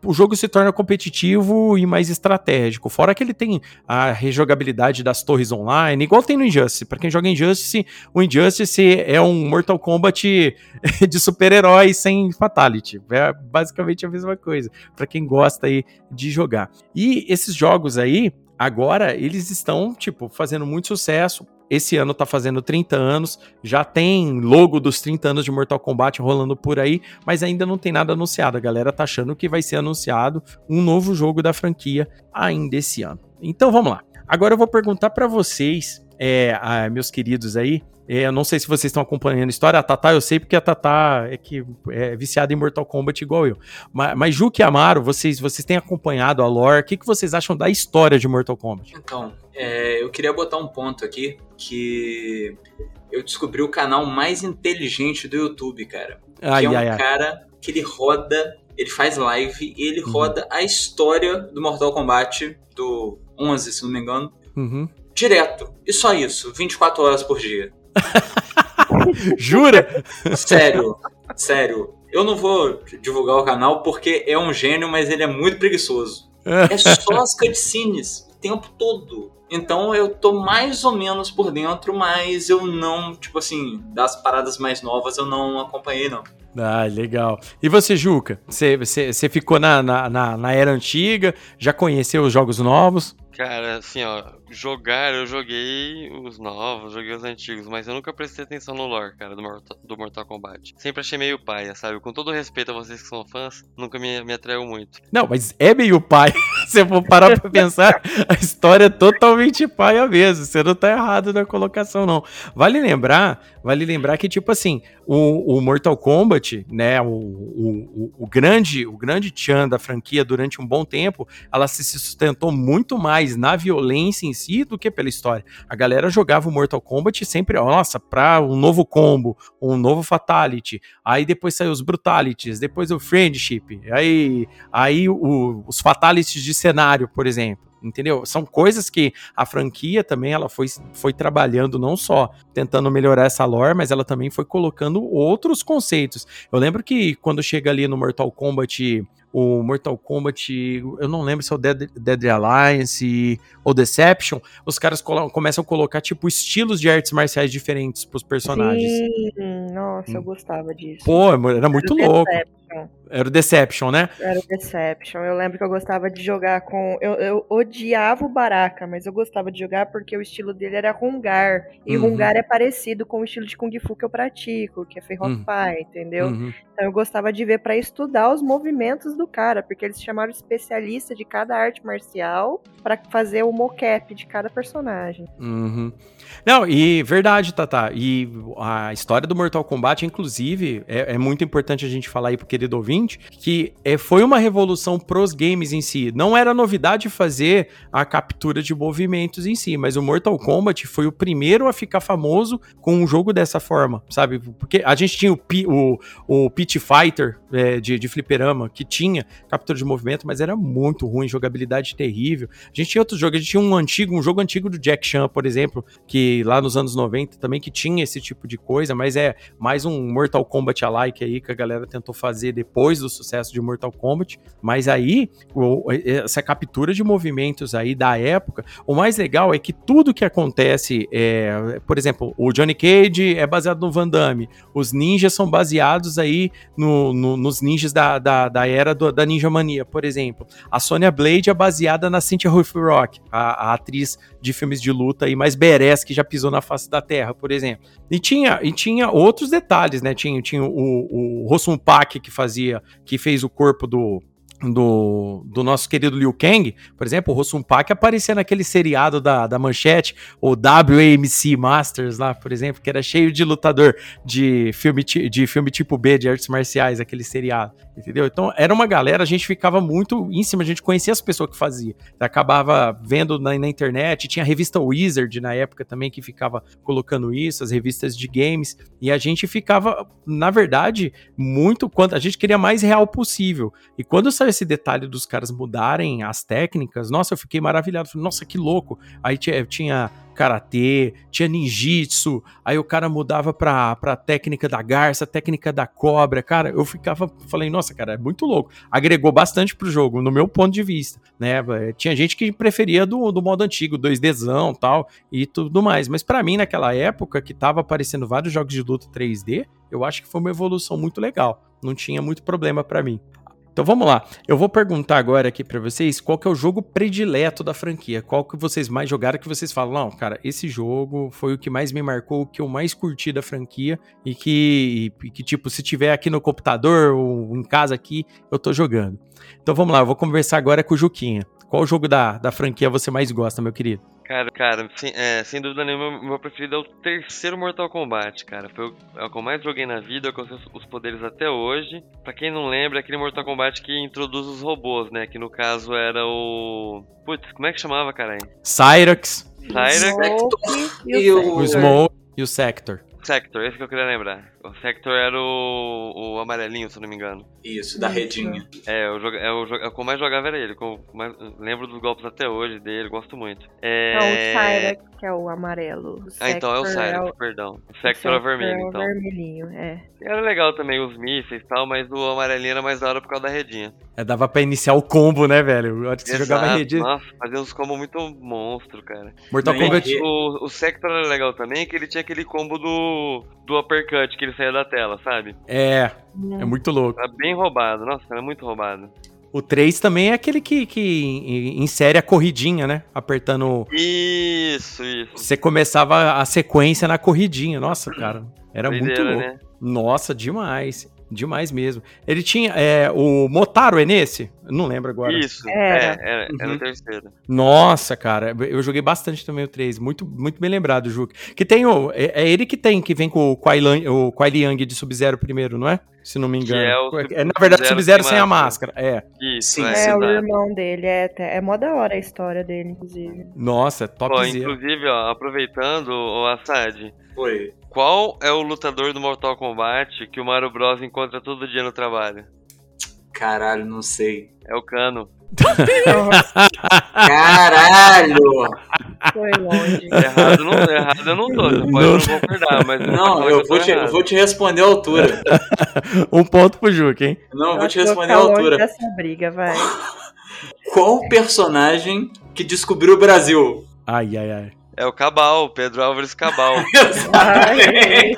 o jogo se torna competitivo e mais estratégico. Fora que ele tem a rejogabilidade das torres online, igual tem no Injustice. Para quem joga Injustice, o Injustice é um Mortal Kombat de super-heróis sem fatality. É basicamente a mesma coisa. Para quem gosta aí de jogar. E esses jogos aí, agora eles estão, tipo, fazendo muito sucesso. Esse ano tá fazendo 30 anos, já tem logo dos 30 anos de Mortal Kombat rolando por aí, mas ainda não tem nada anunciado. A galera tá achando que vai ser anunciado um novo jogo da franquia ainda esse ano. Então vamos lá. Agora eu vou perguntar para vocês, é, ah, meus queridos aí, eu não sei se vocês estão acompanhando a história. A Tatá eu sei porque a Tatá é que é viciada em Mortal Kombat igual eu. Mas, mas Juque e Amaro, vocês, vocês têm acompanhado a lore. O que, que vocês acham da história de Mortal Kombat? Então, é, eu queria botar um ponto aqui que eu descobri o canal mais inteligente do YouTube, cara. Ai, que é um ai, ai. cara que ele roda, ele faz live e ele Uhum. roda a história do Mortal Kombat do 11, se não me engano, Uhum. direto. E só isso, 24 horas por dia. Jura? Sério, sério. Eu não vou divulgar o canal porque é um gênio, mas ele é muito preguiçoso. É só as cutscenes o tempo todo. Então eu tô mais ou menos por dentro, mas eu não, tipo assim, das paradas mais novas eu não acompanhei, não. Ah, legal. E você, Juca? Você, você, você ficou na, na, na, na era antiga? Já conheceu os jogos novos? Cara, assim, ó, jogar eu joguei os novos, joguei os antigos, mas eu nunca prestei atenção no lore, cara, do Mortal, do Mortal Kombat. Sempre achei meio paia, sabe? Com todo respeito a vocês que são fãs, nunca me, me atraiu muito. Não, mas é meio pai. Se eu for parar pra pensar, a história é totalmente paia mesmo. Você não tá errado na colocação, não. Vale lembrar, vale lembrar que, tipo assim, o, o Mortal Kombat, né, o, o, o- o grande, o grande tchan da franquia durante um bom tempo, ela se sustentou muito mais na violência em si do que pela história. A galera jogava o Mortal Kombat sempre, nossa, pra um novo combo, um novo Fatality, aí depois saiu os Brutalities, depois o Friendship, aí aí o- os fatalities de cenário, por exemplo. Entendeu? São coisas que a franquia também ela foi, foi trabalhando não só tentando melhorar essa lore, mas ela também foi colocando outros conceitos. Eu lembro que quando chega ali no Mortal Kombat o Mortal Kombat, eu não lembro se é o Dead, Dead Alliance ou Deception, os caras começam a colocar, tipo, estilos de artes marciais diferentes pros personagens. Sim, nossa, eu Hum. gostava disso. Pô, era muito Era louco. Deception, Era o Deception, né? Era o Deception. Eu lembro que eu gostava de jogar com. Eu, eu odiava o Baraka, mas eu gostava de jogar porque o estilo dele era Rungar. E Uhum. Rungar é parecido com o estilo de Kung Fu que eu pratico, que é Ferropai, Pai, entendeu? Uhum. Então eu gostava de ver pra estudar os movimentos do cara, porque eles chamaram especialista de cada arte marcial pra fazer o mocap de cada personagem. Uhum. Não, e verdade, Tata. E a história do Mortal Kombat, inclusive, é, é muito importante a gente falar aí pro querido ouvinte, que é, foi uma revolução pros games em si. Não era novidade fazer a captura de movimentos em si, mas o Mortal Kombat foi o primeiro a ficar famoso com um jogo dessa forma, sabe? Porque a gente tinha o, Pi- o, o Pit Fighter é, de, de fliperama, que tinha captura de movimento, mas era muito ruim, jogabilidade terrível. A gente tinha outros jogos, a gente tinha um antigo, um jogo antigo do Jack Chan, por exemplo, que lá nos anos 90 também que tinha esse tipo de coisa, mas é mais um Mortal Kombat alike aí que a galera tentou fazer depois do sucesso de Mortal Kombat. Mas aí, essa captura de movimentos aí da época, o mais legal é que tudo que acontece, é, por exemplo, o Johnny Cage é baseado no Van Damme, os ninjas são baseados aí no- no- nos ninjas da, da, da era do- da Ninja Mania, por exemplo. A Sonya Blade é baseada na Cynthia Rothrock, a, a atriz de filmes de luta e mais badass que já pisou na face da Terra, por exemplo. E tinha, e tinha outros detalhes, né? Tinha, tinha o, o Rossum Pak que fazia, que fez o corpo do, do, do nosso querido Liu Kang, por exemplo, o Rossum Pak aparecia naquele seriado da, da Manchete, o WAMC Masters lá, por exemplo, que era cheio de lutador de filme, de filme tipo B, de artes marciais, aquele seriado, entendeu? Então era uma galera, a gente ficava muito em cima, a gente conhecia as pessoas que fazia, acabava vendo na, na internet, tinha a revista Wizard na época também que ficava colocando isso, as revistas de games, e a gente ficava, na verdade, muito quanto a gente queria mais real possível. E quando saiu esse detalhe dos caras mudarem as técnicas, nossa, eu fiquei maravilhado. Falei, nossa, que louco. Aí tinha, karatê, tinha ninjitsu, aí o cara mudava pra, pra técnica da garça, técnica da cobra. Cara, eu ficava, falei, nossa, cara, é muito louco. Agregou bastante pro jogo, no meu ponto de vista, né? Tinha gente que preferia do, do modo antigo, 2Dzão tal, e tudo mais. Mas pra mim, naquela época, que tava aparecendo vários jogos de luta 3D, eu acho que foi uma evolução muito legal. Não tinha muito problema pra mim. Então vamos lá. Eu vou perguntar agora aqui pra vocês qual que é o jogo predileto da franquia. Qual que vocês mais jogaram que vocês falam, não, cara, esse jogo foi o que mais me marcou, o que eu mais curti da franquia e que, e que tipo, se tiver aqui no computador ou em casa aqui, eu tô jogando. Então vamos lá, eu vou conversar agora com o Juquinha. Qual jogo da, da franquia você mais gosta, meu querido? Cara, cara, sem, é, sem dúvida nenhuma, o meu preferido é o terceiro Mortal Kombat, cara. Foi o, é o que eu mais joguei na vida, eu conheço os poderes até hoje. Pra quem não lembra, é aquele Mortal Kombat que introduz os robôs, né? Que no caso era o. Putz, como é que chamava, caralho? Cyrax, Cyrax Smoke E o- o. Smoke e o Sector. Sector, esse que eu queria lembrar. O Sector era o, o amarelinho, se eu não me engano. Isso, da redinha. É, eu é, o, é o que eu mais jogava era ele. eu mais- lembro dos golpes até hoje dele, gosto muito. É... Não, o Cyrax, que é o amarelo. O Ah, então é o Sector Cyrax, perdão. O Sector é o vermelho, é o então. vermelhinho, é. Era legal também os mísseis e tal, mas o amarelinho era mais da hora por causa da redinha. É, dava pra iniciar o combo, né, velho? Antes que você jogava rede. Nossa, fazia uns combos muito monstro, cara. Mortal Kombat. O, o Sector era legal também, que ele tinha aquele combo do, do uppercut que ele saía da tela, sabe? É, é muito louco. Era bem roubado, nossa, era muito roubado. O 3 também é aquele que, que insere a corridinha, né? Apertando. Isso, isso. Você começava a sequência na corridinha. Nossa, cara. Era muito Doideira, louco. né? Nossa, demais. Demais mesmo. Ele tinha. é, o Motaro é nesse? Não lembro agora. Isso, é, era, era Uhum. o terceiro. Nossa, cara. Eu joguei bastante também o 3. Muito, muito bem lembrado, Juque. Que tem o. É, é ele que tem, que vem com o Kuai o Kuai Liang de Sub-Zero primeiro, não é? Se não me engano. é É, na verdade, Sub-Zero sem a máscara. É. Isso, Sim, é, É, o irmão dele, é, é mó da hora a história dele, inclusive. Nossa, Pô, topzera. inclusive, ó, aproveitando, o Assad, Foi. Qual é o lutador do Mortal Kombat que o Mario Bros encontra todo dia no trabalho? Caralho, não sei. É o cano. Caralho! foi longe. Errado, não, errado eu não tô. Você pode não, Não. concordar, mas. Não, eu vou te, errado. vou te responder a altura. um ponto pro Juca, hein? Não, eu vou te responder a altura. dessa briga, vai. Qual personagem que descobriu o Brasil? Ai, ai, ai. É o Cabal, Pedro Álvares Cabal. Ai,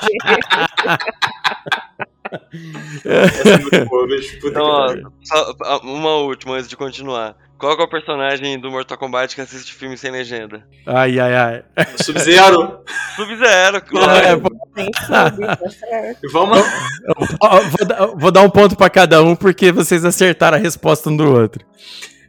Essa é muito boa, bicho. Puta Então, ó, só uma última antes de continuar. Qual que é o personagem do Mortal Kombat que assiste filme sem legenda? Ai, ai, ai. Sub-Zero. Sub-Zero, É, claro. tá certo. Vamos. vou, dar, vou dar um ponto pra cada um porque vocês acertaram a resposta um do outro.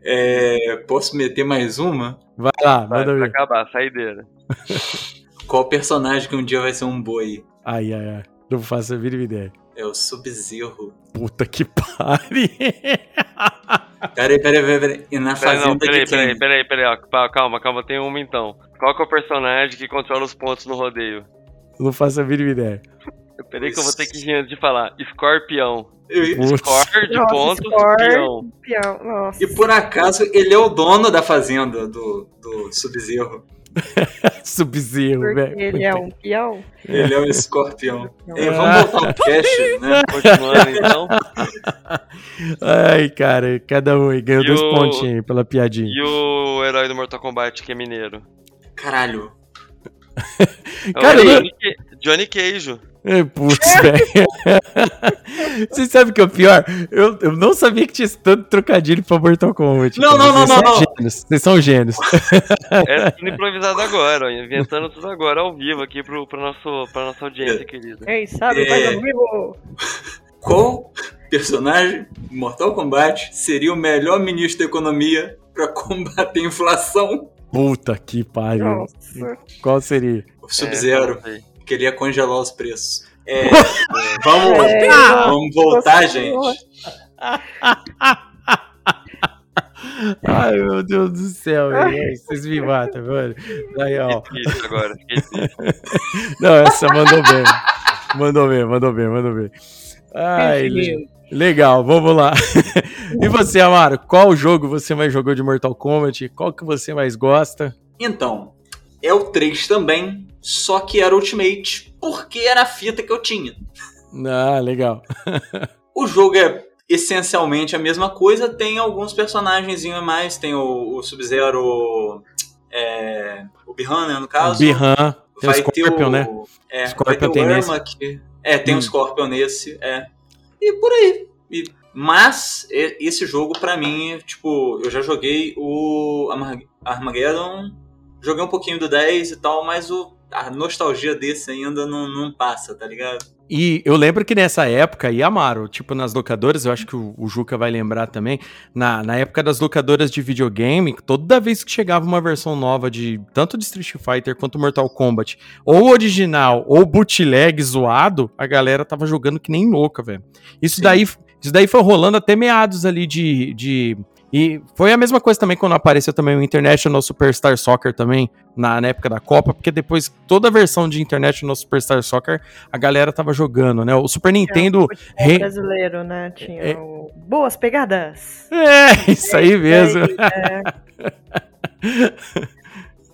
É, posso meter mais uma? Vai lá, Vai, manda pra ver. acabar, saideira. Qual personagem que um dia vai ser um boi? Ai, ai, ai. Não faço a mínima ideia. É o Sub-Zero. Puta que pariu. Peraí, peraí, peraí, peraí. E na Peraí, fazenda não, peraí, de peraí, peraí, peraí. Pa- Calma, calma, tem uma então. Qual que é o personagem que controla os pontos no rodeio? Não faço a mínima ideia. Peraí que eu vou ter que antes de falar. Escorpião. E. Score de Nossa, pontos, score. peão. Pião, Nossa. e por acaso ele é o dono da fazenda do, do Sub-Zero. Sub-Zero, velho. ele é um peão. Ele é o escorpião. Ei, vamos voltar ao cast, né? Continuando então. Ai, cara, cada um ganhou E dois o- pontinhos aí pela piadinha. E o herói do Mortal Kombat que é mineiro? Caralho. É Cara, eu- Johnny Queijo. Putz, velho. Vocês sabem o que é o pior? Eu, eu não sabia que tinha esse tanto trocadilho pra Mortal Kombat. Não, não, não, Vocês não, são não. Gênios. Vocês são gênios. É tudo improvisado agora, ó, inventando tudo agora ao vivo aqui pro, pro nosso, pra nossa audiência querida. Ei, sabe, É. faz ao vivo. Qual personagem de Mortal Kombat seria o melhor ministro da economia pra combater a inflação? Puta que pariu. Nossa. Qual seria? O Sub-Zero. É. que ele ia congelar os preços. É, vamos, É, vamos voltar, gente. Ai, meu Deus do céu, velho. Vocês me matam, mano. Aí, ó. Agora. Não, essa mandou bem. Mandou bem, mandou bem, mandou bem. Ai, le- legal, vamos lá. E você, Amaro, qual jogo você mais jogou de Mortal Kombat? Qual que você mais gosta? Então, é o 3 também, só que era Ultimate, porque era a fita que eu tinha. Ah, legal. O jogo é essencialmente a mesma coisa, tem alguns personagens a mais, tem o, o Sub-Zero, é, o Bihan, né, no caso. Bihan, tem o vai Scorpion, ter o, né? É, Scorpion vai ter tem o nesse. Ermac. É, tem Hum. o Scorpion nesse, é. E por aí. E- mas esse jogo, pra mim, tipo, eu já joguei o Armag- Armageddon, joguei um pouquinho do 10 e tal, mas o, a nostalgia desse ainda não, não passa, tá ligado? E eu lembro que nessa época, e Amaro, tipo nas locadoras, eu acho que o, o Juca vai lembrar também, na, na época das locadoras de videogame, toda vez que chegava uma versão nova de tanto de Street Fighter quanto Mortal Kombat, ou original ou bootleg zoado, a galera tava jogando que nem louca, velho. Isso Sim. daí, isso daí foi rolando até meados ali de, de. E foi a mesma coisa também quando apareceu também o International Superstar Soccer também, na, na época da Copa, porque depois toda a versão de International Superstar Soccer a galera tava jogando, né? O Super Nintendo. É re- brasileiro, né? Tinha É. o... Boas pegadas. É, isso aí mesmo. É,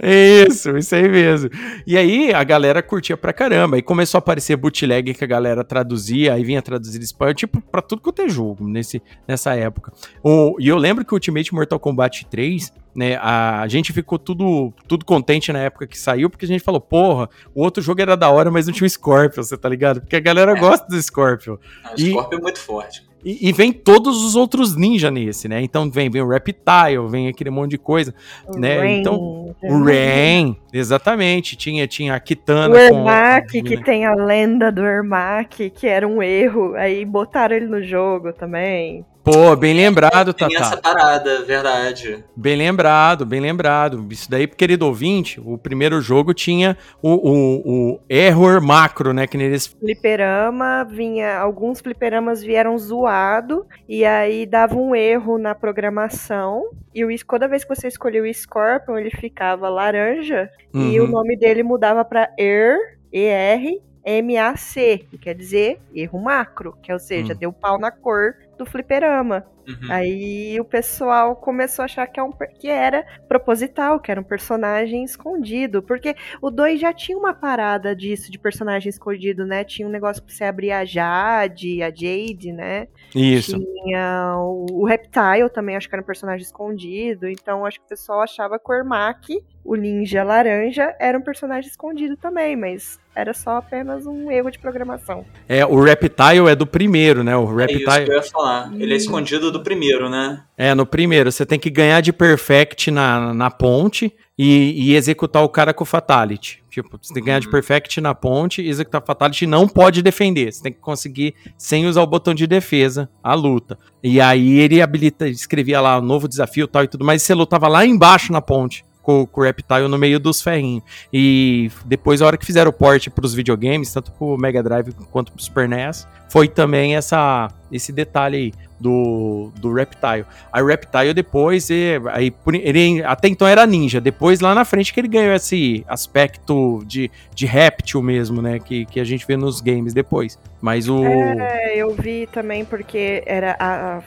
Isso, isso aí mesmo. E aí a galera curtia pra caramba. Aí começou a aparecer bootleg que a galera traduzia, aí vinha traduzir espanhol, tipo, pra tudo quanto é jogo nesse, nessa época. O, e eu lembro que o Ultimate Mortal Kombat 3, né, a, gente ficou tudo, tudo contente na época que saiu, porque a gente falou, porra, o outro jogo era da hora, mas não tinha o Scorpion, você tá ligado? Porque a galera É. gosta do Scorpion. O E- Scorpion é muito forte. E, e vem todos os outros ninja nesse, né? Então vem, vem o Reptile, vem aquele monte de coisa. o Né, Rain, então, O Rain, exatamente. Tinha, tinha a Kitana O Ermac, a que tem a lenda do Ermac, que era um erro. Aí botaram ele no jogo também. Pô, bem lembrado, Tem essa Tatá. parada, verdade. Bem lembrado, bem lembrado. Isso daí, querido ouvinte, o primeiro jogo tinha o, o, o error macro, né? Que neles. Fliperama vinha. Alguns fliperamas vieram zoado. E aí dava um erro na programação. E o, toda vez que você escolhia o Scorpion, ele ficava laranja. E o Uhum. nome dele mudava pra ER, ER, MAC, que quer dizer erro macro, que ou seja, Hum. deu pau na cor do fliperama. Uhum. Aí o pessoal começou a achar que, é um, que era proposital, que era um personagem escondido. Porque o 2 já tinha uma parada disso, de personagem escondido, né? Tinha um negócio pra você abrir a Jade, a Jade, né? Isso. Tinha o, o Reptile também, acho que era um personagem escondido. Então acho que o pessoal achava que o Ermac, o ninja laranja, era um personagem escondido também, mas era só apenas um erro de programação. É, o Reptile é do primeiro, né? O É isso que Reptile. eu ia falar. Ele é escondido do primeiro, né? É, no primeiro, você tem que ganhar de Perfect na, na ponte e, e executar o cara com Fatality. Tipo, você tem que ganhar de Uhum. Perfect na ponte executar Fatality e não pode defender. Você tem que conseguir, sem usar o botão de defesa, a luta. E aí ele habilita, escrevia lá um novo desafio tal e tudo mais, e você lutava lá embaixo na ponte. Com, com o Reptile no meio dos ferrinhos. E depois, a hora que fizeram o port pros videogames, tanto pro Mega Drive quanto pro Super NES, foi também essa, esse detalhe aí do, do Reptile. Aí o Reptile depois, aí, ele até então era ninja, depois lá na frente que ele ganhou esse aspecto de, de réptil mesmo, né, que, que a gente vê nos games depois. Mas o... É, eu vi também porque era a. a-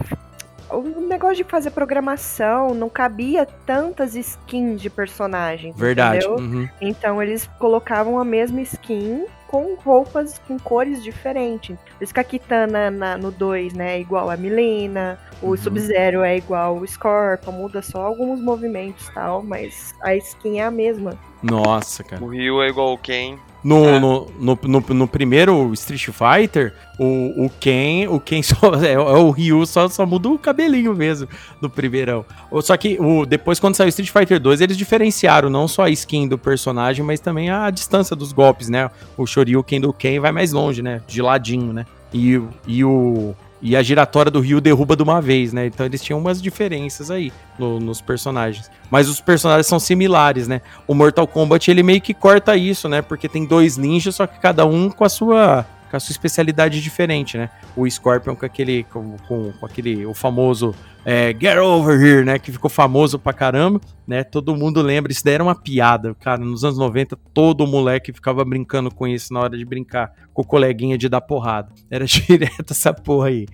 O negócio de fazer programação não cabia tantas skins de personagens. Verdade. entendeu? uhum. Então eles colocavam a mesma skin com roupas com cores diferentes. Por isso que a Kitana na- no 2, né, é igual a Milena, o Uhum. Sub-Zero é igual o Scorpion, muda só alguns movimentos e tal, mas a skin é a mesma. Nossa, cara. O Ryu é igual o Ken. No, É. no, no, no, no primeiro Street Fighter, o, o Ken, o Ken só, é, é o Ryu só, só muda o cabelinho mesmo no primeirão. Só que o, depois, quando saiu Street Fighter 2, eles diferenciaram não só a skin do personagem, mas também a distância dos golpes, né? O Shoryuken do Ken vai mais longe, né? De ladinho, né? E, e o. E a giratória do Ryu derruba de uma vez, né? Então eles tinham umas diferenças aí no- nos personagens. Mas os personagens são similares, né? O Mortal Kombat ele meio que corta isso, né? Porque tem dois ninjas, só que cada um com a sua com a sua especialidade diferente, né? O Scorpion com aquele com, com, com aquele o famoso é, Get Over Here, né? Que ficou famoso pra caramba, né? Todo mundo lembra, isso daí era uma piada, cara. Nos anos 90, todo moleque ficava brincando com isso na hora de brincar com o coleguinha de dar porrada. Era direto essa porra aí.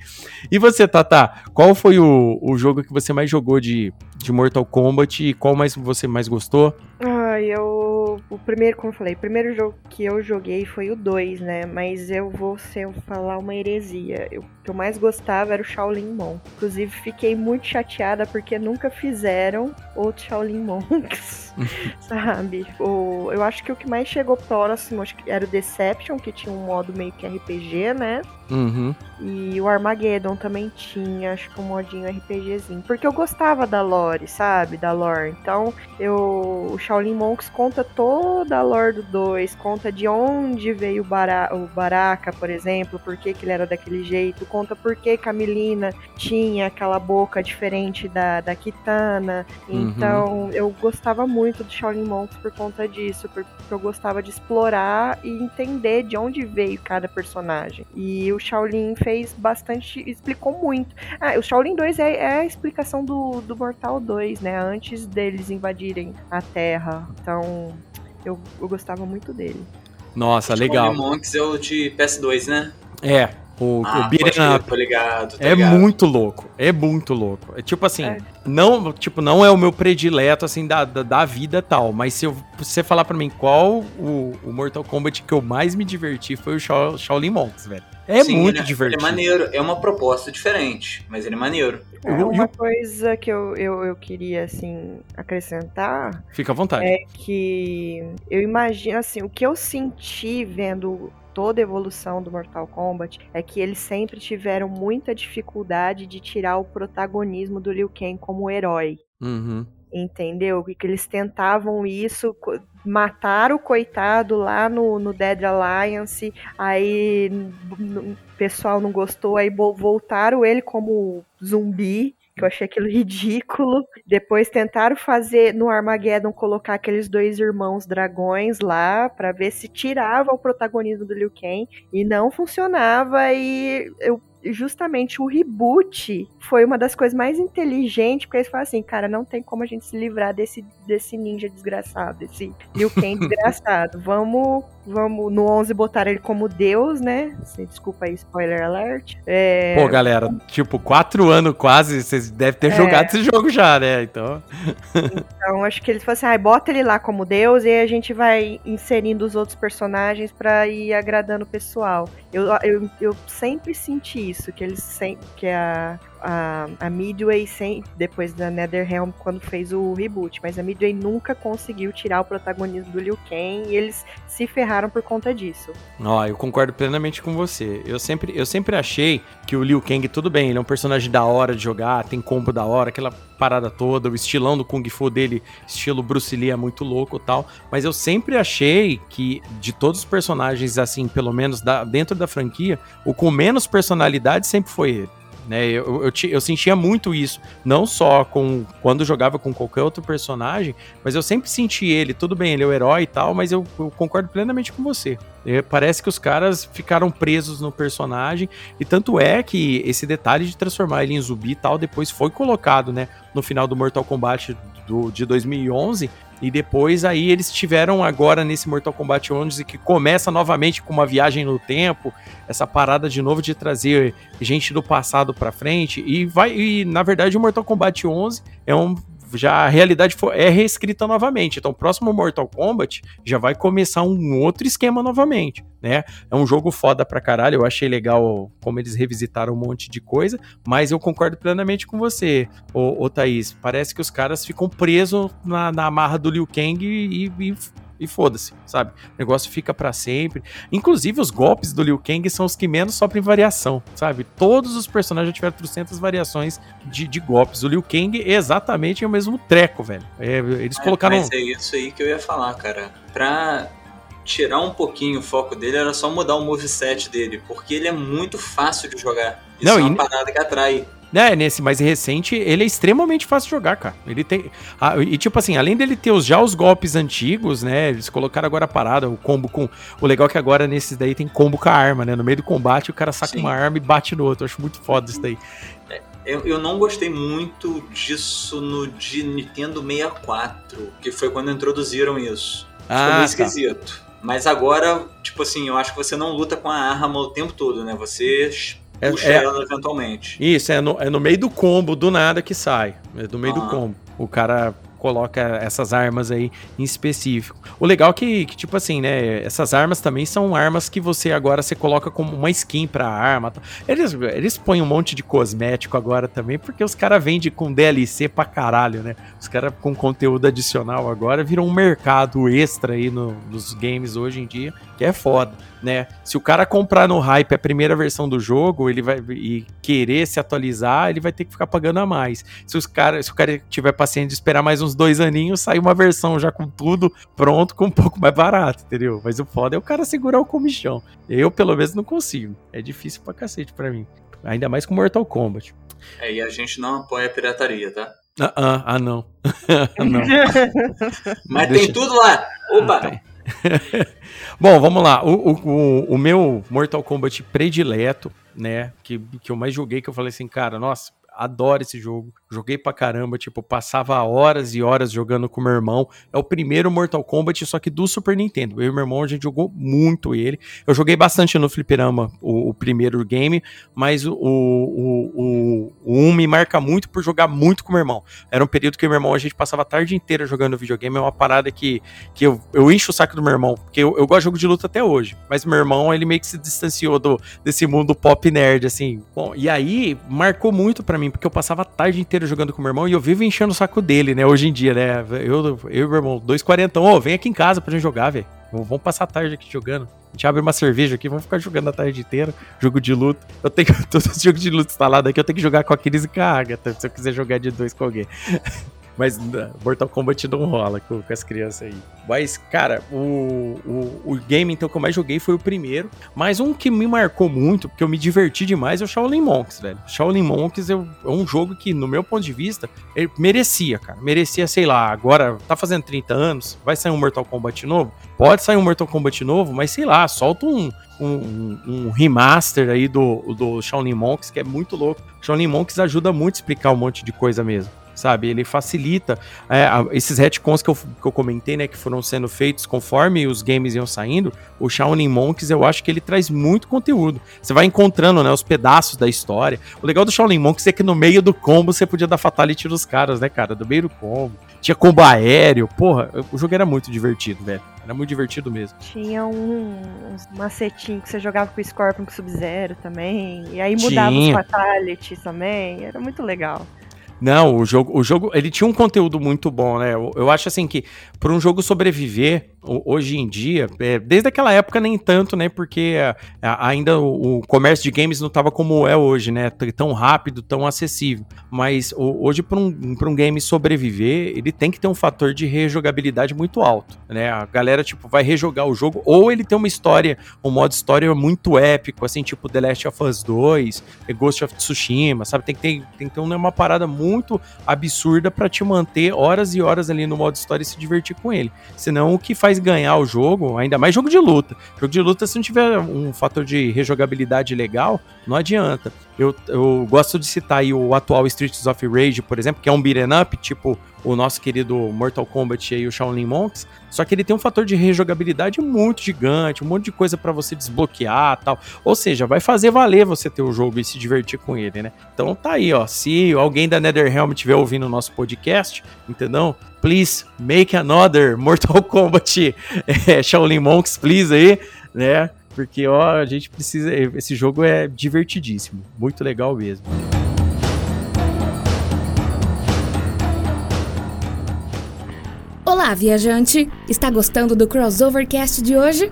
E você, Tata, qual foi o, o jogo que você mais jogou de, de Mortal Kombat e qual mais você mais gostou? Ai, eu. O primeiro, como eu falei, o primeiro jogo que eu joguei foi o 2, né? Mas eu vou ser, falar uma heresia. Eu- O que eu mais gostava era o Shaolin Monk. Inclusive, fiquei muito chateada porque nunca fizeram outro Shaolin Monks. sabe? O, eu acho que o que mais chegou próximo acho que era o Deception, que tinha um modo meio que RPG, né? Uhum. E o Armageddon também tinha, acho que um modinho RPGzinho. Porque eu gostava da lore, sabe? Da lore. Então, eu, o Shaolin Monks conta toda a lore do 2, conta de onde veio o, Bara, o Baraka, por exemplo, por que, que ele era daquele jeito, conta por que que a Melina tinha aquela boca diferente da, da Kitana. Uhum. Então, eu gostava muito do Shaolin Monks por conta disso, porque eu gostava de explorar e entender de onde veio cada personagem. E o Shaolin fez bastante, explicou muito. Ah, o Shaolin 2 é, é a explicação do, do Mortal 2, né? Antes deles invadirem a Terra. Então, eu, eu gostava muito dele. Nossa, legal. Monks é o de PS2, né? É, o, Ah, o Beat'em Up. ligado, É ligado. muito louco, é muito louco. É tipo assim, É. não, tipo, não é o meu predileto assim da, da, da vida tal, mas se eu- se você falar pra mim qual o, o Mortal Kombat que eu mais me diverti foi o Shao- Shaolin Monks, velho. É Sim, muito ele, divertido. Ele é maneiro, é uma proposta diferente, mas ele é maneiro. É, uma coisa que eu, eu, eu queria, assim, acrescentar Fica à vontade. é que eu imagino, assim, o que eu senti vendo toda a evolução do Mortal Kombat é que eles sempre tiveram muita dificuldade de tirar o protagonismo do Liu Kang como herói. Uhum. Entendeu? E que eles tentavam isso, mataram o coitado lá no, no Dead Alliance, aí o pessoal não gostou, aí vo- voltaram ele como zumbi, que eu achei aquilo ridículo. Depois tentaram fazer no Armageddon colocar aqueles dois irmãos dragões lá pra ver se tirava o protagonismo do Liu Kang e não funcionava e eu justamente o reboot foi uma das coisas mais inteligentes, porque eles falam assim, cara, não tem como a gente se livrar desse, desse ninja desgraçado, desse Liu Kang desgraçado. Vamos vamos no 11 botar ele como Deus, né? Desculpa aí, spoiler alert. É, Pô, galera, tipo, quatro anos quase, vocês devem ter É. jogado esse jogo já, né? Então. Então, acho que eles falaram assim, ah, bota ele lá como Deus e aí a gente vai inserindo os outros personagens pra ir agradando o pessoal. Eu, eu, eu sempre senti isso, que eles sempre, que a, a, a Midway, sem, depois da NetherRealm, quando fez o reboot, mas a Midway nunca conseguiu tirar o protagonismo do Liu Kang e eles se ferraram por conta disso. Ó, eu concordo plenamente com você. Eu sempre, eu sempre achei que o Liu Kang, tudo bem, ele é um personagem da hora de jogar, tem combo da hora, aquela parada toda, o estilão do Kung Fu dele, estilo Bruce Lee é muito louco tal. Mas eu sempre achei que, de todos os personagens, assim, pelo menos da- dentro da franquia, o com menos personalidade sempre foi ele. Né, eu, eu, eu sentia muito isso, não só com quando jogava com qualquer outro personagem, mas eu sempre senti ele, tudo bem, ele é o herói e tal, mas eu, eu concordo plenamente com você. É, parece que os caras ficaram presos no personagem, e tanto é que esse detalhe de transformar ele em zumbi e tal, depois foi colocado, né, no final do Mortal Kombat do, de 2011, e depois aí eles tiveram agora nesse Mortal Kombat 11 que começa novamente com uma viagem no tempo, essa parada de novo de trazer gente do passado pra frente e vai e na verdade o Mortal Kombat 11 é um já a realidade é reescrita novamente. Então, o próximo Mortal Kombat já vai começar um outro esquema novamente, né? É um jogo foda pra caralho. Eu achei legal como eles revisitaram um monte de coisa, mas eu concordo plenamente com você, ô, ô Thaís. Parece que os caras ficam presos na, na amarra do Liu Kang e, e, e foda-se, sabe? O negócio fica pra sempre. Inclusive, os golpes do Liu Kang são os que menos sofrem variação, sabe? Todos os personagens já tiveram 300 variações de, de golpes. O Liu Kang é exatamente o mesmo treco, velho. É, eles É, colocaram. Mas é isso aí que eu ia falar, cara. Pra tirar um pouquinho o foco dele, era só mudar o moveset dele, porque ele é muito fácil de jogar. Isso Não, é e- uma parada que atrai. É, nesse mais recente, ele é extremamente fácil de jogar, cara. Ele tem. ah, e tipo assim, além dele ter os, já os golpes antigos, né? Eles colocaram agora a parada, o combo com. O legal é que agora nesses daí tem combo com a arma, né? No meio do combate, o cara saca Sim. uma arma e bate no outro. Eu acho muito foda isso daí. Eu, eu não gostei muito disso no de Nintendo 64, que foi quando introduziram isso. Ficou meio Ah, tá. esquisito. Mas agora, tipo assim, eu acho que você não luta com a arma o tempo todo, né? Você É- puxa é- eventualmente. Isso, é no, é no meio do combo, do nada que sai. É do meio do Ah. combo. O cara coloca essas armas aí em específico. O legal é que, que, tipo assim, né? Essas armas também são armas que você agora você coloca como uma skin pra arma. tá? Eles, eles põem um monte de cosmético agora também, porque os caras vendem com DLC pra caralho, né? Os caras com conteúdo adicional agora viram um mercado extra aí no- nos games hoje em dia, que é foda né? Se o cara comprar no hype a primeira versão do jogo, ele vai e querer se atualizar, ele vai ter que ficar pagando a mais. Se os cara, se o cara tiver paciente de esperar mais uns dois aninhos, sai uma versão já com tudo pronto, com um pouco mais barato, entendeu? Mas o foda é o cara segurar o comichão. Eu, pelo menos, não consigo. É difícil pra cacete pra mim. Ainda mais com Mortal Kombat. É, e a gente não apoia a pirataria, tá? Ah, ah, ah, não. Ah, não. Mas Deixa- tem tudo lá! Opa! Tem. Bom, vamos lá. O, o, o, o meu Mortal Kombat predileto, né? Que, que eu mais joguei, que eu falei assim, cara, nossa, adoro esse jogo. Joguei pra caramba, tipo, passava horas e horas jogando com meu irmão. É o primeiro Mortal Kombat, só que do Super Nintendo. Eu e meu irmão, a gente jogou muito ele. Eu joguei bastante no Fliperama, o, o primeiro game, mas o, o, o, o 1 me marca muito por jogar muito com meu irmão. Era um período que meu irmão, a gente passava a tarde inteira jogando videogame. É uma parada que, que eu, eu encho o saco do meu irmão, porque eu, eu gosto de jogo de luta até hoje. Mas meu irmão, ele meio que se distanciou do, desse mundo pop nerd, assim. Bom, e aí marcou muito pra mim, porque eu passava a tarde inteira jogando com meu irmão e eu vivo enchendo o saco dele, né? Hoje em dia, né? Eu, eu e meu irmão, dois quarentão, ô, vem aqui em casa pra gente jogar, velho. Vamos passar a tarde aqui jogando. A gente abre uma cerveja aqui, vamos ficar jogando a tarde inteira. Jogo de luta. Eu tenho todos os jogos de luta instalados aqui, eu tenho que jogar com a Kiris e com a Agatha, se eu quiser jogar de dois com alguém. Mas né, Mortal Kombat não rola com, com as crianças aí. Mas, cara, o, o, o game então que eu mais joguei foi o primeiro. Mas um que me marcou muito, porque eu me diverti demais, é o Shaolin Monks, velho. Shaolin Monks é, um- é um jogo que, no meu ponto de vista, merecia, cara. Merecia, sei lá, agora tá fazendo 30 anos, vai sair um Mortal Kombat novo? Pode sair um Mortal Kombat novo, mas sei lá, solta um, um, um- um remaster aí do, do Shaolin Monks, que é muito louco. Shaolin Monks ajuda muito a explicar um monte de coisa mesmo. Sabe? Ele facilita é, a- esses retcons que eu, que eu comentei, né, que foram sendo feitos conforme os games iam saindo. O Shaolin Monks, eu acho que ele traz muito conteúdo. Você vai encontrando, né, os pedaços da história. O legal do Shaolin Monks é que no meio do combo você podia dar fatality nos caras, né, cara? Do meio do combo. Tinha combo aéreo. Porra, o jogo era muito divertido, velho. Era muito divertido mesmo. Tinha um, uns macetinhos que você jogava com o Scorpion com o Sub-Zero também. E aí mudava Tinha. os fatalities também. Era muito legal. Não, o jogo, o jogo, ele tinha um conteúdo muito bom, né? Eu, eu acho assim que para um jogo sobreviver ho- hoje em dia, é, desde aquela época nem tanto, né? Porque é, a- ainda o, o comércio de games não estava como é hoje, né? Tão rápido, tão acessível. Mas o- hoje para um, pra um game sobreviver, ele tem que ter um fator de rejogabilidade muito alto, né? A galera tipo vai rejogar o jogo ou ele tem uma história, um modo história muito épico, assim, tipo The Last of Us 2, Ghost of Tsushima, sabe? Tem que ter, tem que ter uma parada muito absurda pra te manter horas e horas ali no modo história e se divertir com ele. Senão o que faz ganhar o jogo, ainda mais jogo de luta. Jogo de luta, se não tiver um fator de rejogabilidade legal, não adianta. Eu, eu gosto de citar aí o atual Streets of Rage, por exemplo, que é um beat'em up, tipo o nosso querido Mortal Kombat e o Shaolin Monks, só que ele tem um fator de rejogabilidade muito gigante, um monte de coisa pra você desbloquear tal. Ou seja, vai fazer valer você ter o jogo e se divertir com ele, né? Então tá aí, ó. Se alguém da NetherRealm estiver ouvindo o nosso podcast, entendeu? Please make another Mortal Kombat é, Shaolin Monks, please aí, né? Porque, ó, a gente precisa. Esse jogo é divertidíssimo. Muito legal mesmo. Olá, viajante! Está gostando do Crossovercast de hoje?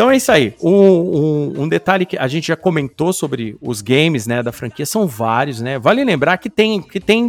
Então é isso aí. Um, um- um detalhe que a gente já comentou sobre os games, né, da franquia, são vários, né? Vale lembrar que tem, que tem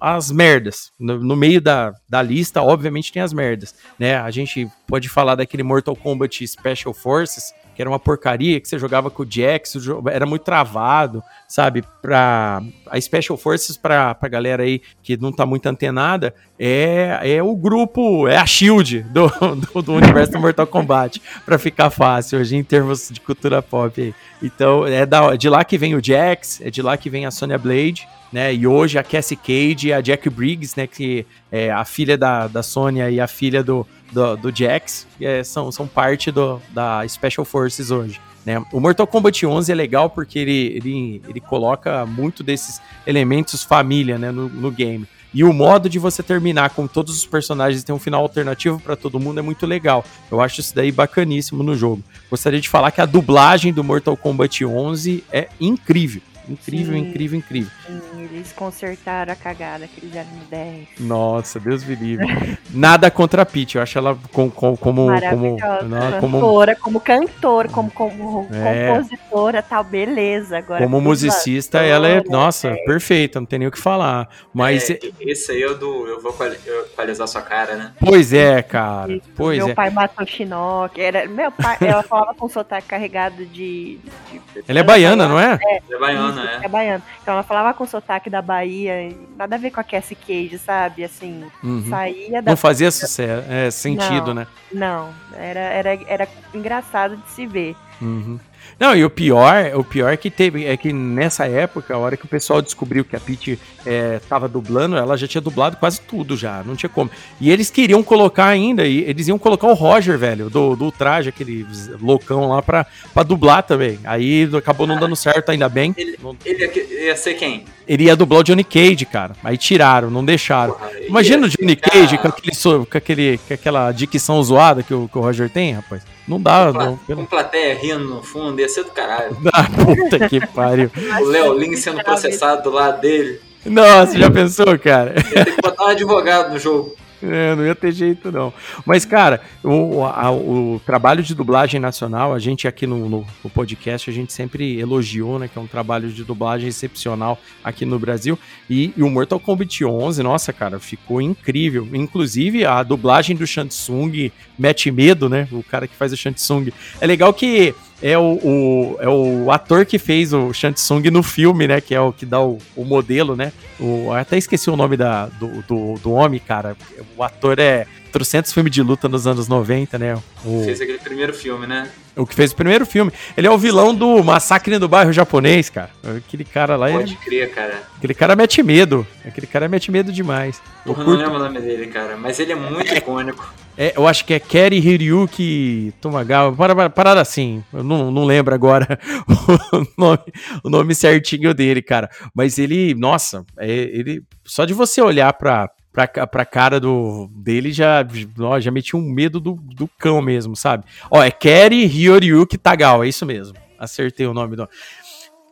as merdas. No, no meio da, da lista, obviamente, tem as merdas, né? A gente pode falar daquele Mortal Kombat Special Forces, que era uma porcaria, que você jogava com o Jax, era muito travado, sabe? Pra, a Special Forces, pra, pra galera aí que não tá muito antenada, é, é o grupo, é a Shield do, do, do universo do Mortal Kombat, pra ficar fácil hoje em termos de cultura pop aí. Então, é da, de lá que vem o Jax, é de lá que vem a Sonya Blade, né? E hoje a Cassie Cage e a Jack Briggs, né? Que é a filha da, da Sonya e a filha do, do, do Jax, é- são, são parte do, da Special Forces hoje. Né? O Mortal Kombat 11 é legal porque ele, ele, ele coloca muito desses elementos família né, no, no game. E o modo de você terminar com todos os personagens ter um final alternativo pra todo mundo é muito legal. Eu acho isso daí bacaníssimo no jogo. Gostaria de falar que a dublagem do Mortal Kombat 11 é incrível. Incrível, Sim. incrível, incrível. Sim, eles consertaram a cagada que eles eram no 10. Nossa, Deus me livre. Nada contra a Peach, eu acho ela com, com- como, como, não, como, cantora, como cantor, como, como É. compositora, tal, beleza. Agora, como musicista, ela é, nossa, perfeita, não tem nem o que falar. Mas, É, esse aí é o do Eu Vou Quali- eu Equalizar Sua Cara, né? pois é, cara, pois meu é. pai matou Shinnok. Era, meu pai, ela falava com sotaque carregado de. de- Ela é baiana, não é? É baiana, É. é baiana. Então ela falava com sotaque da Bahia, nada a ver com a Cassie Cage, sabe? Assim, Uhum. saía da. Não fazia sucesso, é, sentido, Não. né? Não, era, era, era engraçado de se ver. Uhum. Não, e o pior, o pior que teve é que nessa época, a hora que o pessoal descobriu que a Peach é, tava dublando, ela já tinha dublado quase tudo já, não tinha como. E eles queriam colocar ainda, e eles iam colocar o Roger, velho, do, do traje, aquele loucão lá pra, pra dublar também. Aí acabou não dando certo, ainda bem. Ele, ele ia, ser quem? Ele ia dublar o Johnny Cage, cara. Aí tiraram, não deixaram. Porra, Imagina o Johnny Cage com, aquele, com, aquele, com aquela dicção zoada que o, que o Roger tem, rapaz. Não dá, Com, não. Pelo... com plateia rindo no fundo, ia ser do caralho. Ah, puta que pariu. O Léo Lin sendo processado do lado dele. Nossa, já pensou, cara? Ia ter que botar um advogado no jogo. É, não ia ter jeito, não. Mas, cara, o, a- o trabalho de dublagem nacional, a gente aqui no, no- no podcast, a gente sempre elogiou, né? Que é um trabalho de dublagem excepcional aqui no Brasil. E, e o Mortal Kombat 11, nossa, cara, ficou incrível. Inclusive, a dublagem do Shansung mete medo, né? O cara que faz o Shansung. É legal que é o, o- é o ator que fez o Shansung no filme, né? Que é o que dá o, o modelo, né? O, eu até esqueci o nome da, do, do, do homem, cara. O ator é trocentos filmes de luta nos anos 90, né? O, Fez aquele primeiro filme, né? o que fez o primeiro filme. Ele é o vilão do Massacre do Bairro Japonês, cara. Aquele cara lá, Pode ele, crer, cara. aquele cara mete medo. Aquele cara mete medo demais. Porra, eu não curto- lembro o nome dele, cara. Mas ele é muito icônico. É, eu acho que é Keri Hiryuki Tomagawa, para- para- parada assim, eu não, não lembro agora o nome, o nome certinho dele, cara. Mas ele, nossa, é, ele só de você olhar pra, pra, pra cara do, dele já, ó, já metia um medo do, do cão mesmo, sabe? Ó, é Keri Hiryuki Tagawa, é isso mesmo. Acertei o nome do.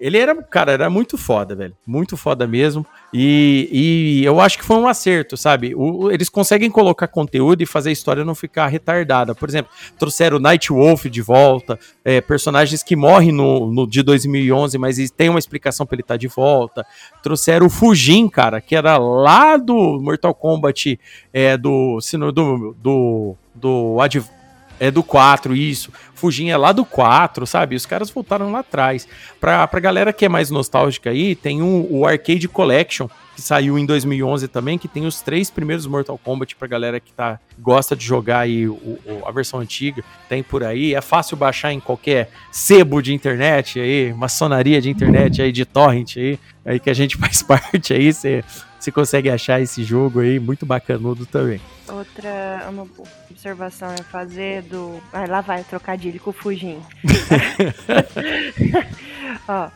Ele era, cara, era muito foda, velho. Muito foda mesmo. E, e eu acho que foi um acerto, sabe? O- eles conseguem colocar conteúdo e fazer a história não ficar retardada. Por exemplo, trouxeram Night Wolf de volta, é, personagens que morrem no, no de 2011, mas têm uma explicação pra ele estar de volta. Trouxeram o Fujin, cara, que era lá do Mortal Kombat, é, do, do, do, do Adv- é do 4, isso. Fujin é lá do 4, sabe? Os caras voltaram lá atrás. Pra, pra galera que é mais nostálgica aí, tem um- o Arcade Collection, que saiu em 2011 também, que tem os três primeiros Mortal Kombat pra galera que tá, gosta de jogar aí o- o- a versão antiga. Tem por aí, é fácil baixar em qualquer sebo de internet aí, maçonaria de internet aí, de torrent aí, aí que a gente faz parte aí, você você consegue achar esse jogo aí, muito bacanudo também. Outra uma observação é fazer do. Ah, lá vai trocadilho com o Fujin. Ó,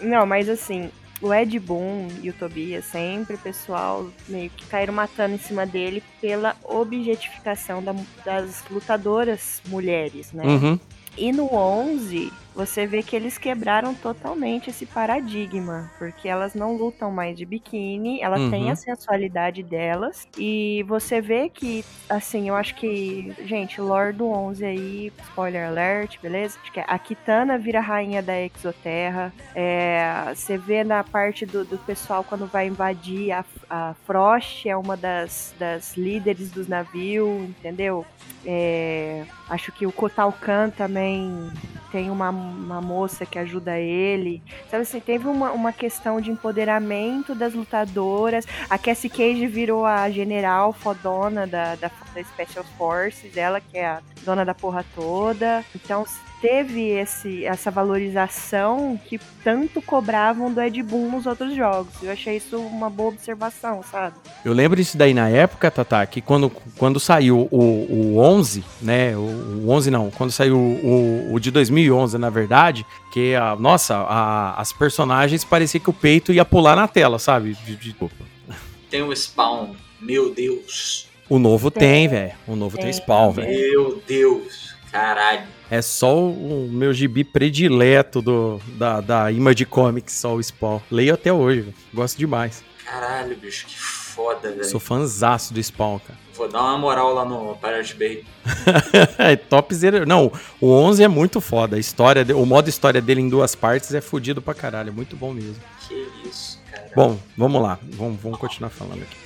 não, mas assim, o Ed Boon e o Tobias, sempre o pessoal meio que caíram matando em cima dele pela objetificação da- das lutadoras mulheres, né? Uhum. E no 11, você vê que eles quebraram totalmente esse paradigma, porque elas não lutam mais de biquíni, elas Uhum. têm a sensualidade delas, e você vê que, assim, eu acho que, gente, Lord do 11 aí, spoiler alert, beleza? A Kitana vira rainha da Exoterra, é, você vê na parte do, do pessoal quando vai invadir, a, a Frost é uma das, das líderes dos navios, entendeu? É, acho que o Kotalkan também tem uma, uma moça que ajuda ele. Sabe assim, teve uma, uma questão de empoderamento das lutadoras. A Cassie Cage virou a general fodona da, da, da Special Forces, ela que é a dona da porra toda. Então teve esse, essa valorização que tanto cobravam do Ed Boon nos outros jogos. Eu achei isso uma boa observação, sabe? Eu lembro isso daí na época, Tata, que quando, quando saiu o, o 11, né, o, o 11 não, quando saiu o, o de 2011, na verdade, que, a, nossa, a- as personagens parecia que o peito ia pular na tela, sabe? De- de- Tem o Spawn. Meu Deus. O novo tem, velho. O novo tem Tem. spawn, velho. Meu Deus. Caralho. É só o, meu gibi predileto do, da, da Image Comics, só o spawn. Leio até hoje, velho. Gosto demais. Caralho, bicho. Que foda, velho. Sou fãzaço do spawn, cara. Vou dar uma moral lá no Pirate Bay. é top zero. Não, o 11 é muito foda. A história, de- o modo história dele em duas partes é fodido pra caralho. É muito bom mesmo. Que isso, cara. Bom, vamos lá. Vamos, vamos continuar falando aqui.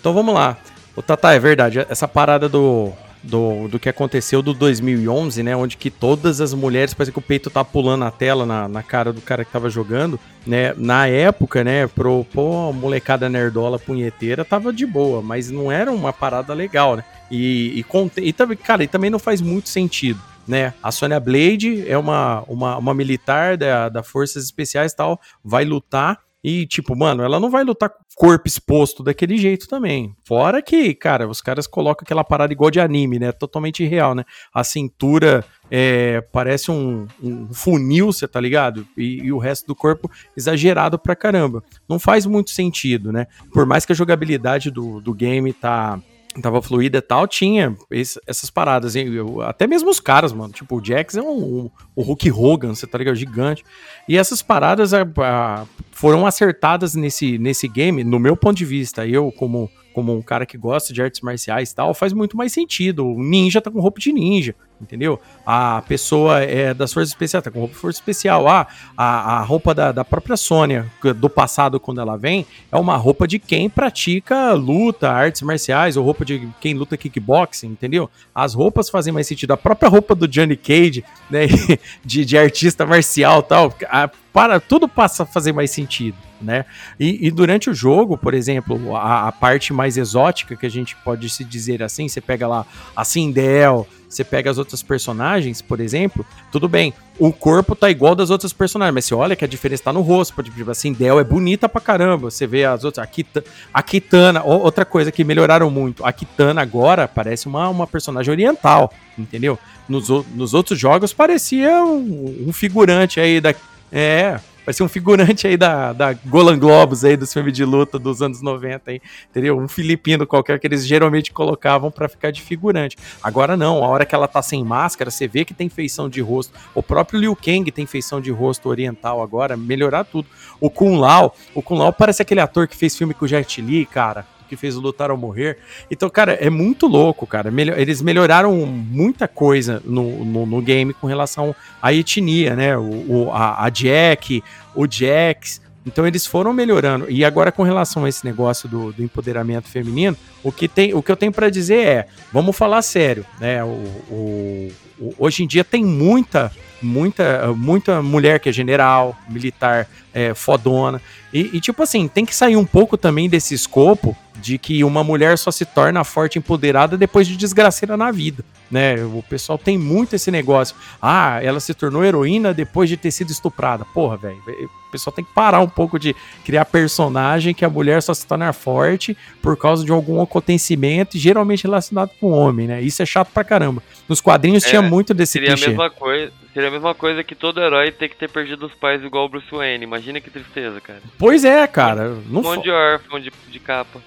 Então vamos lá. O Tata, é verdade. Essa parada do, do, do que aconteceu do 2011, né? Onde que todas as mulheres, parece que o peito tá pulando na tela, na, na cara do cara que tava jogando, né? Na época, né? Pro, pô, molecada nerdola punheteira tava de boa, mas não era uma parada legal, né? E, e, e também, cara, e também não faz muito sentido. Né? A Sonya Blade é uma, uma, uma militar da, da Forças Especiais tal, vai lutar e, tipo, mano, ela não vai lutar com o corpo exposto daquele jeito também. Fora que, cara, os caras colocam aquela parada igual de anime, né? Totalmente real, né? A cintura é, parece um, um funil, você tá ligado? E, e o resto do corpo exagerado pra caramba. Não faz muito sentido, né? Por mais que a jogabilidade do, do game tá tava fluida e tal, tinha esse- essas paradas. hein? Eu- até mesmo os caras, mano. Tipo, o Jax é um, um- o Hulk Hogan, você tá ligado? Gigante. E essas paradas a- a- foram acertadas nesse, nesse game, no meu ponto de vista. Eu, como, como um cara que gosta de artes marciais e tal, faz muito mais sentido. O ninja tá com roupa de ninja, entendeu? A pessoa é das forças especiais tá com roupa de força especial. Ah, a, a roupa da, da própria Sônia, do passado, quando ela vem, é uma roupa de quem pratica luta, artes marciais, ou roupa de quem luta kickboxing, entendeu? As roupas fazem mais sentido. A própria roupa do Johnny Cage, né, de, de artista marcial tal, a, para, tudo passa a fazer mais sentido. Né? E, e durante o jogo, por exemplo, a, a, parte mais exótica que a gente pode se dizer assim, você pega lá a Sindel, você pega as outras personagens, por exemplo, tudo bem, o corpo tá igual das outras personagens, mas você olha que a diferença tá no rosto, tipo, a Sindel é bonita pra caramba, você vê as outras, a, Kita, a Kitana, outra coisa que melhoraram muito, a Kitana agora parece uma, uma personagem oriental, entendeu? Nos, nos outros jogos parecia um, um figurante aí da... É, Parecia um figurante aí da, da Golan Globus aí, dos filmes de luta dos anos 90 aí, entendeu? Um filipino qualquer que eles geralmente colocavam para ficar de figurante. Agora não, a hora que ela tá sem máscara, você vê que tem feição de rosto. O próprio Liu Kang tem feição de rosto oriental agora, melhorar tudo. O Kun Lao, o Kun Lao parece aquele ator que fez filme com o Jet Li, cara que fez o Lutar ao Morrer. Então, cara, é muito louco, cara. Melhor, eles melhoraram muita coisa no, no, no, game com relação à etnia, né? O, o a, a, Jack, o Jax. Então eles foram melhorando. E agora com relação a esse negócio do, do empoderamento feminino, o que, tem, o que eu tenho para dizer é, vamos falar sério, né? O, o, o, hoje em dia tem muita, muita, muita mulher que é general, militar, é, fodona. E, e, tipo assim, tem que sair um pouco também desse escopo de que uma mulher só se torna forte e empoderada depois de desgraceira na vida, né? O pessoal tem muito esse negócio. Ah, ela se tornou heroína depois de ter sido estuprada. Porra, velho. O pessoal tem que parar um pouco de criar personagem que a mulher só se torna forte por causa de algum acontecimento, geralmente relacionado com o homem, né? Isso é chato pra caramba. Nos quadrinhos é, tinha muito desse seria clichê. A mesma coisa, seria a mesma coisa que todo herói ter que ter perdido os pais igual o Bruce Wayne. Imagina que tristeza, cara. Pois é, cara. Um monte de órfão de, de capa.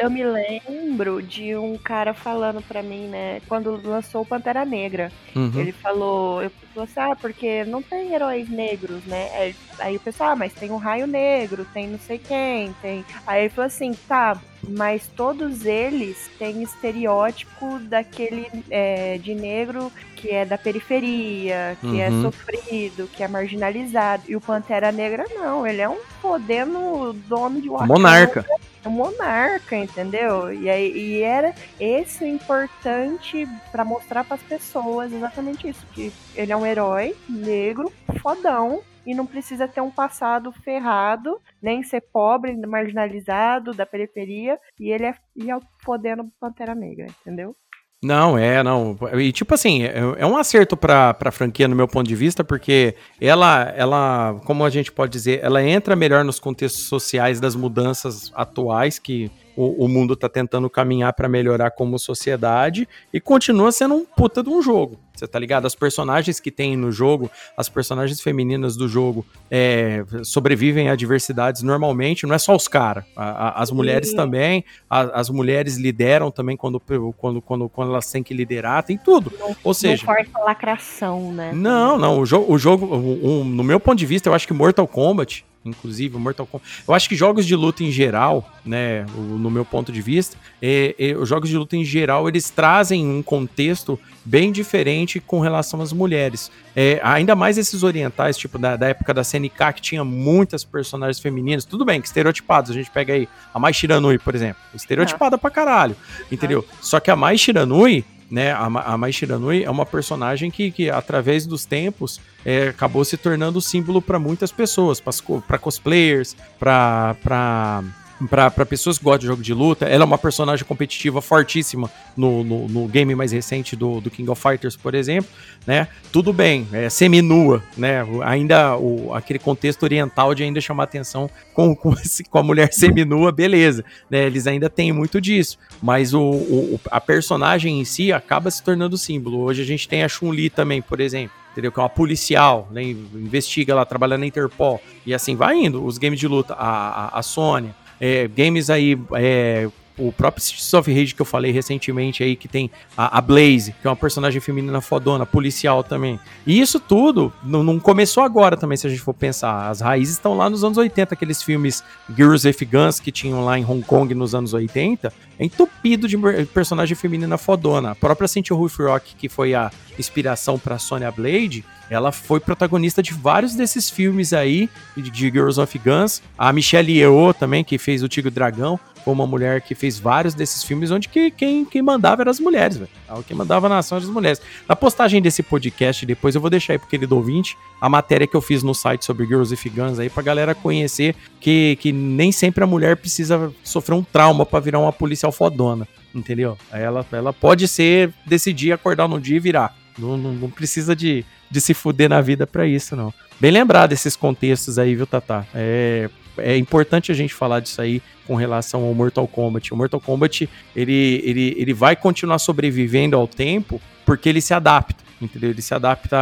Eu me lembro de um cara falando pra mim, né, quando lançou o Pantera Negra. Uhum. Ele falou, eu falei assim, ah, porque não tem heróis negros, né? Aí, o pessoal, ah, mas tem o Raio Negro, tem não sei quem, tem. Aí ele falou assim, tá, mas todos eles têm estereótipo daquele é, de negro que é da periferia, que é uhum. é sofrido, que é marginalizado. E o Pantera Negra não, ele é um podendo dono de Wakanda. Monarca um monarca, entendeu? E, aí, e era esse importante para mostrar para as pessoas exatamente isso, que ele é um herói negro, fodão, e não precisa ter um passado ferrado, nem ser pobre, marginalizado, da periferia, e ele é, e é fodendo Pantera Negra, entendeu? Não, é, não. E tipo assim, é, é um acerto pra, pra franquia no meu ponto de vista, porque ela, ela, como a gente pode dizer, ela entra melhor nos contextos sociais das mudanças atuais que o, o mundo tá tentando caminhar para melhorar como sociedade e continua sendo um puta de um jogo. Você tá ligado? As personagens que tem no jogo, as personagens femininas do jogo é, sobrevivem a adversidades normalmente, não é só os caras. As mulheres também, a, as mulheres lideram também quando, quando, quando, quando elas têm que liderar, tem tudo. Não, Ou seja. Não força lacração, né? Não, não. O, jo o jogo, um, no meu ponto de vista, eu acho que Mortal Kombat inclusive o Mortal Kombat. Eu acho que jogos de luta em geral, né, no meu ponto de vista, é, é, os jogos de luta em geral eles trazem um contexto bem diferente com relação às mulheres. É, ainda mais esses orientais, tipo da, da, época da CNK, que tinha muitas personagens femininas. Tudo bem, que estereotipados. A gente pega aí a Mai Shiranui, por exemplo. Estereotipada ah. pra caralho. Entendeu? Ah. Só que a Mai Shiranui, né, a, a Mai Shiranui é uma personagem que, que através dos tempos, é, acabou se tornando símbolo para muitas pessoas, para cosplayers, para para pessoas que gostam de jogo de luta. Ela é uma personagem competitiva fortíssima no, no, no, game mais recente do, do King of Fighters, por exemplo, né? Tudo bem, é seminua, né? Ainda o, aquele contexto oriental de ainda chamar atenção com, com, esse, com a mulher seminua, beleza, né? Eles ainda têm muito disso, mas o, o, a personagem em si acaba se tornando símbolo. Hoje a gente tem a Chun-Li também, por exemplo entendeu? Que é uma policial, né? Investiga lá, trabalha na Interpol. E assim vai indo. Os games de luta, a, a, a Sônia, é, games aí, é, o próprio Streets of Rage que eu falei recentemente aí, que tem a, a, Blaze, que é uma personagem feminina fodona, policial também. E isso tudo não, começou agora também, se a gente for pensar. As raízes estão lá nos anos 80, aqueles filmes Girls with Guns que tinham lá em Hong Kong nos anos 80, é entupido de personagem feminina fodona. A própria Cynthia Rothrock, que foi a inspiração pra Sonya Blade, ela foi protagonista de vários desses filmes aí, de de Girls of Guns. A Michelle Yeoh também, que fez o Tigre Dragão, foi uma mulher que fez vários desses filmes, onde que, quem, quem mandava eram as mulheres, velho. Quem mandava na ação eram as mulheres. Na postagem desse podcast, depois eu vou deixar aí pro querido ouvinte a matéria que eu fiz no site sobre Girls of Guns aí, pra galera conhecer que, que nem sempre a mulher precisa sofrer um trauma pra virar uma policial fodona, entendeu? Ela, ela pode ser, decidir acordar num dia e virar. Não, não, não precisa de, de se fuder na vida pra isso, não. Bem lembrado esses contextos aí, viu, Tatá? É, é importante a gente falar disso aí com relação ao Mortal Kombat. O Mortal Kombat, ele, ele, ele vai continuar sobrevivendo ao tempo porque ele se adapta, entendeu? Ele se adapta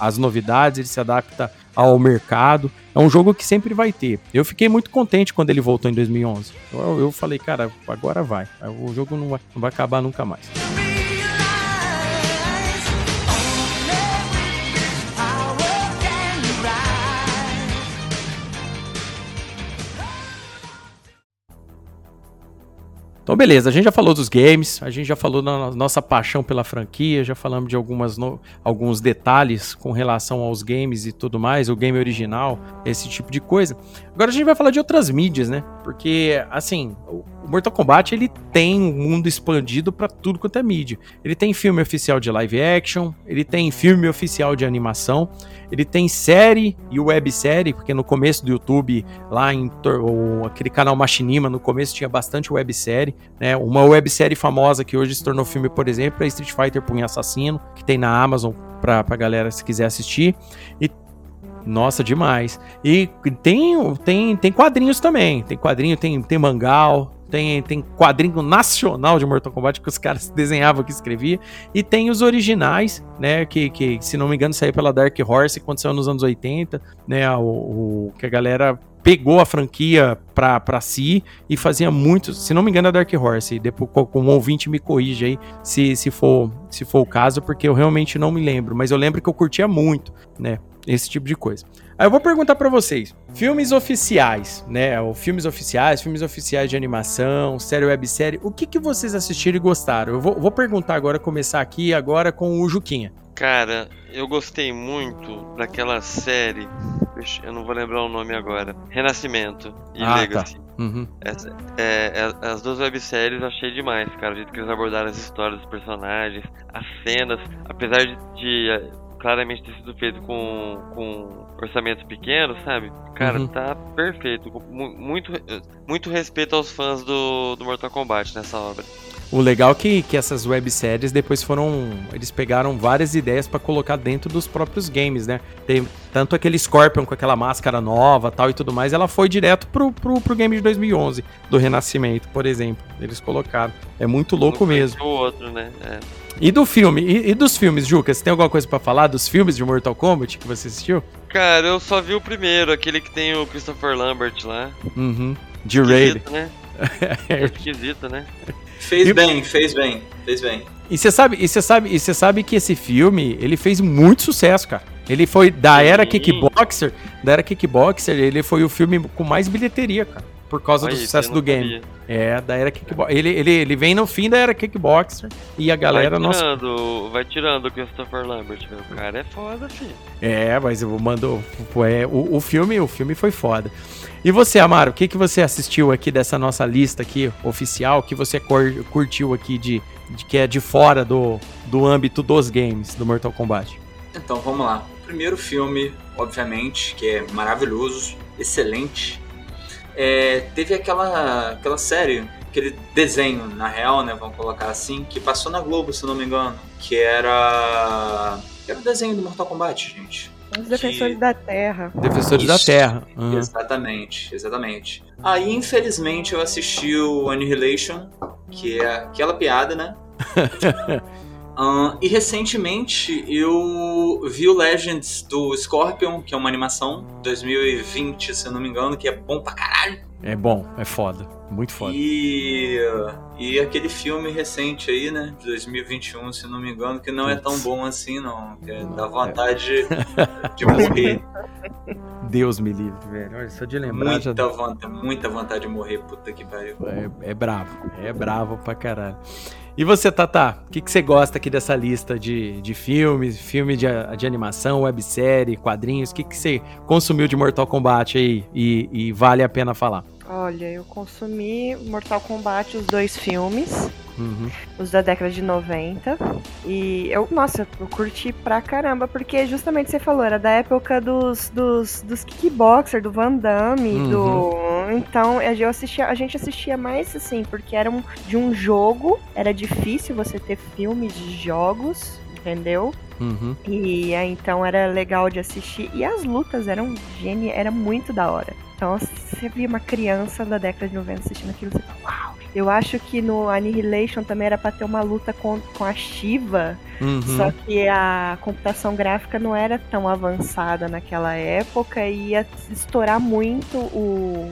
às novidades, ele se adapta ao mercado. É um jogo que sempre vai ter. Eu fiquei muito contente quando ele voltou em 2011. Eu, eu falei, cara, agora vai. O jogo não vai, não vai acabar nunca mais. Então, beleza, a gente já falou dos games, a gente já falou da no- nossa paixão pela franquia, já falamos de algumas no- alguns detalhes com relação aos games e tudo mais, o game original, esse tipo de coisa. Agora a gente vai falar de outras mídias, né? Porque, assim, o Mortal Kombat ele tem um mundo expandido pra tudo quanto é mídia. Ele tem filme oficial de live action, ele tem filme oficial de animação, ele tem série e websérie, porque no começo do YouTube, lá em aquele canal Machinima, no começo tinha bastante websérie, né? Uma websérie famosa que hoje se tornou filme, por exemplo, é Street Fighter Punho Assassino, que tem na Amazon pra, pra galera se quiser assistir. E nossa, demais. E tem, tem, tem quadrinhos também. Tem quadrinho, tem, tem mangal, tem, tem quadrinho nacional de Mortal Kombat que os caras desenhavam que escrevia. E tem os originais, né? Que, que se não me engano, saiu pela Dark Horse quando nos anos 80, né? O, o- que a galera pegou a franquia pra, pra si e fazia muitos. Se não me engano, é Dark Horse. Depois, co- como um ouvinte me corrige aí, se, se, for, se for o caso, porque eu realmente não me lembro. Mas eu lembro que eu curtia muito, né? Esse tipo de coisa. Aí eu vou perguntar pra vocês: filmes oficiais, né? Ou filmes oficiais, filmes oficiais de animação, série websérie, o que, que vocês assistiram e gostaram? Eu vou, vou perguntar agora, começar aqui agora com o Juquinha. Cara, eu gostei muito daquela série. Eu não vou lembrar o nome agora. Renascimento e Ah, Legacy. Uhum. Essa- é, é, as duas webséries eu achei demais, cara. O jeito que eles abordaram as histórias dos personagens, as cenas, apesar de, de, claramente ter sido feito com, com orçamentos pequenos, sabe? Cara, Uhum. tá perfeito. Muito, muito respeito aos fãs do, do Mortal Kombat nessa obra. O legal é que, que essas webséries depois foram. Eles pegaram várias ideias pra colocar dentro dos próprios games, né? Tem tanto aquele Scorpion com aquela máscara nova tal e tudo mais, ela foi direto pro, pro, pro game de 2011, do Renascimento, por exemplo. Eles colocaram. É muito louco mesmo. O outro, né? É. E do filme? E, e dos filmes, Juca? Você tem alguma coisa pra falar dos filmes de Mortal Kombat que você assistiu? Cara, eu só vi o primeiro, aquele que tem o Christopher Lambert lá. Uhum. De Raid. Esquisito, né? É esquisito, né? Fez E- bem, fez bem, fez bem. E você sabe, e você sabe, e você sabe que esse filme, ele fez muito sucesso, cara. Ele foi da era Sim. Kickboxer, da era Kickboxer, ele foi o filme com mais bilheteria, cara, por causa Olha do sucesso do game. sabia. É, da era Kickboxer. Ele, ele, ele vem no fim da era Kickboxer e a galera, vai nossa, tirando, vai tirando o Christopher Lambert, meu. O cara é foda, filho. É, mas eu mando. É, o, o filme, o filme foi foda. E você, Amaro, o que, que você assistiu aqui dessa nossa lista aqui oficial? que você cor- curtiu aqui de, de que é de fora do, do âmbito dos games do Mortal Kombat? Então vamos lá. O primeiro filme, obviamente, que é maravilhoso, excelente. É, teve aquela, aquela série, aquele desenho, na real, né? Vamos colocar assim, que passou na Globo, se não me engano. Que era. que era o desenho do Mortal Kombat, gente. Os defensores da terra. Defensores da Isso. Terra. Aham. Exatamente, exatamente. Aí, infelizmente, eu assisti o Annihilation, que é aquela piada, né? E recentemente eu vi o Legends do Scorpion, que é uma animação 2020, se eu não me engano, que é bom pra caralho. É bom, é foda. Muito foda. E, e aquele filme recente aí, né? De 2021, se não me engano, que não é tão bom assim, não. Que é- dá vontade de morrer. Deus me livre, velho. Olha, só de lembrar já Muita vontade, muita vontade de morrer, puta que pariu. É, é bravo, é bravo pra caralho. E você, Tata, o que, que você gosta aqui dessa lista de, de filmes, filme de, de animação, websérie, quadrinhos? O que, que você consumiu de Mortal Kombat aí e, e vale a pena falar? Olha, eu consumi Mortal Kombat, os dois filmes, Uhum. os da década de 90. E eu, nossa, eu curti pra caramba, porque justamente você falou, era da época dos, dos, dos kickboxer, do Van Damme, Uhum. do. Então a gente, assistia, a gente assistia mais assim, porque era um, de um jogo, era difícil você ter filme de jogos, entendeu? Uhum. E aí, então era legal de assistir. E as lutas eram geniais, era muito da hora. Então você via uma criança da década de 90 assistindo aquilo, você fala, uau! Eu acho que no Annihilation também era pra ter uma luta com, com a Shiva, Uhum. só que a computação gráfica não era tão avançada naquela época e ia estourar muito o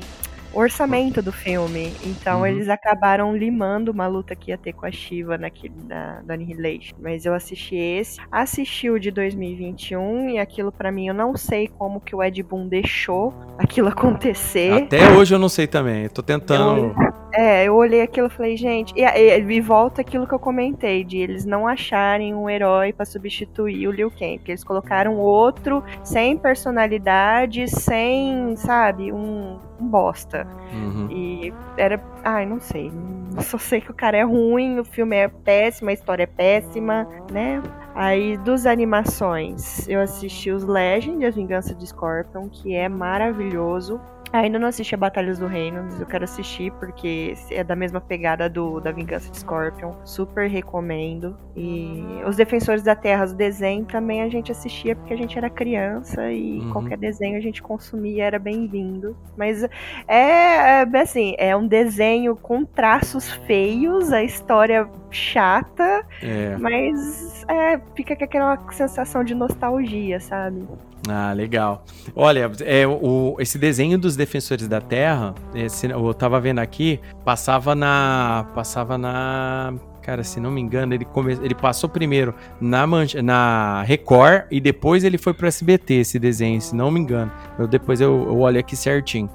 orçamento do filme. Então Uhum. eles acabaram limando uma luta que ia ter com a Shiva naquele da, da Annihilation. Mas eu assisti esse, assisti o de 2021 e aquilo pra mim eu não sei como que o Ed Boon deixou aquilo acontecer. Até hoje eu não sei também. Eu tô tentando. É, eu olhei aquilo e falei, gente. E, e, e volta aquilo que eu comentei, de eles não acharem um herói pra substituir o Liu Kang. Porque eles colocaram outro sem personalidade, sem, sabe, um, um bosta. Uhum. E era. Ai, não sei. Só sei que o cara é ruim, o filme é péssimo, a história é péssima, né? Aí, dos animações, eu assisti os Legend, As Vinganças de Scorpion, que é maravilhoso. Ainda não assisti a Batalhas do Reino, mas eu quero assistir porque é da mesma pegada do da Vingança de Scorpion. Super recomendo. E os Defensores da Terra, o desenho também a gente assistia porque a gente era criança e Uhum. qualquer desenho a gente consumia era bem-vindo. Mas é, é, assim, é um desenho com traços feios, a história chata, É. mas é, fica com aquela sensação de nostalgia, sabe? Ah, legal. Olha, é, o, esse desenho dos Defensores da Terra, esse, eu tava vendo aqui, passava na. Passava na. Cara, se não me engano, ele, come, ele passou primeiro na, na Record e depois ele foi pro SBT, esse desenho, se não me engano. Eu, depois eu, eu olho aqui certinho.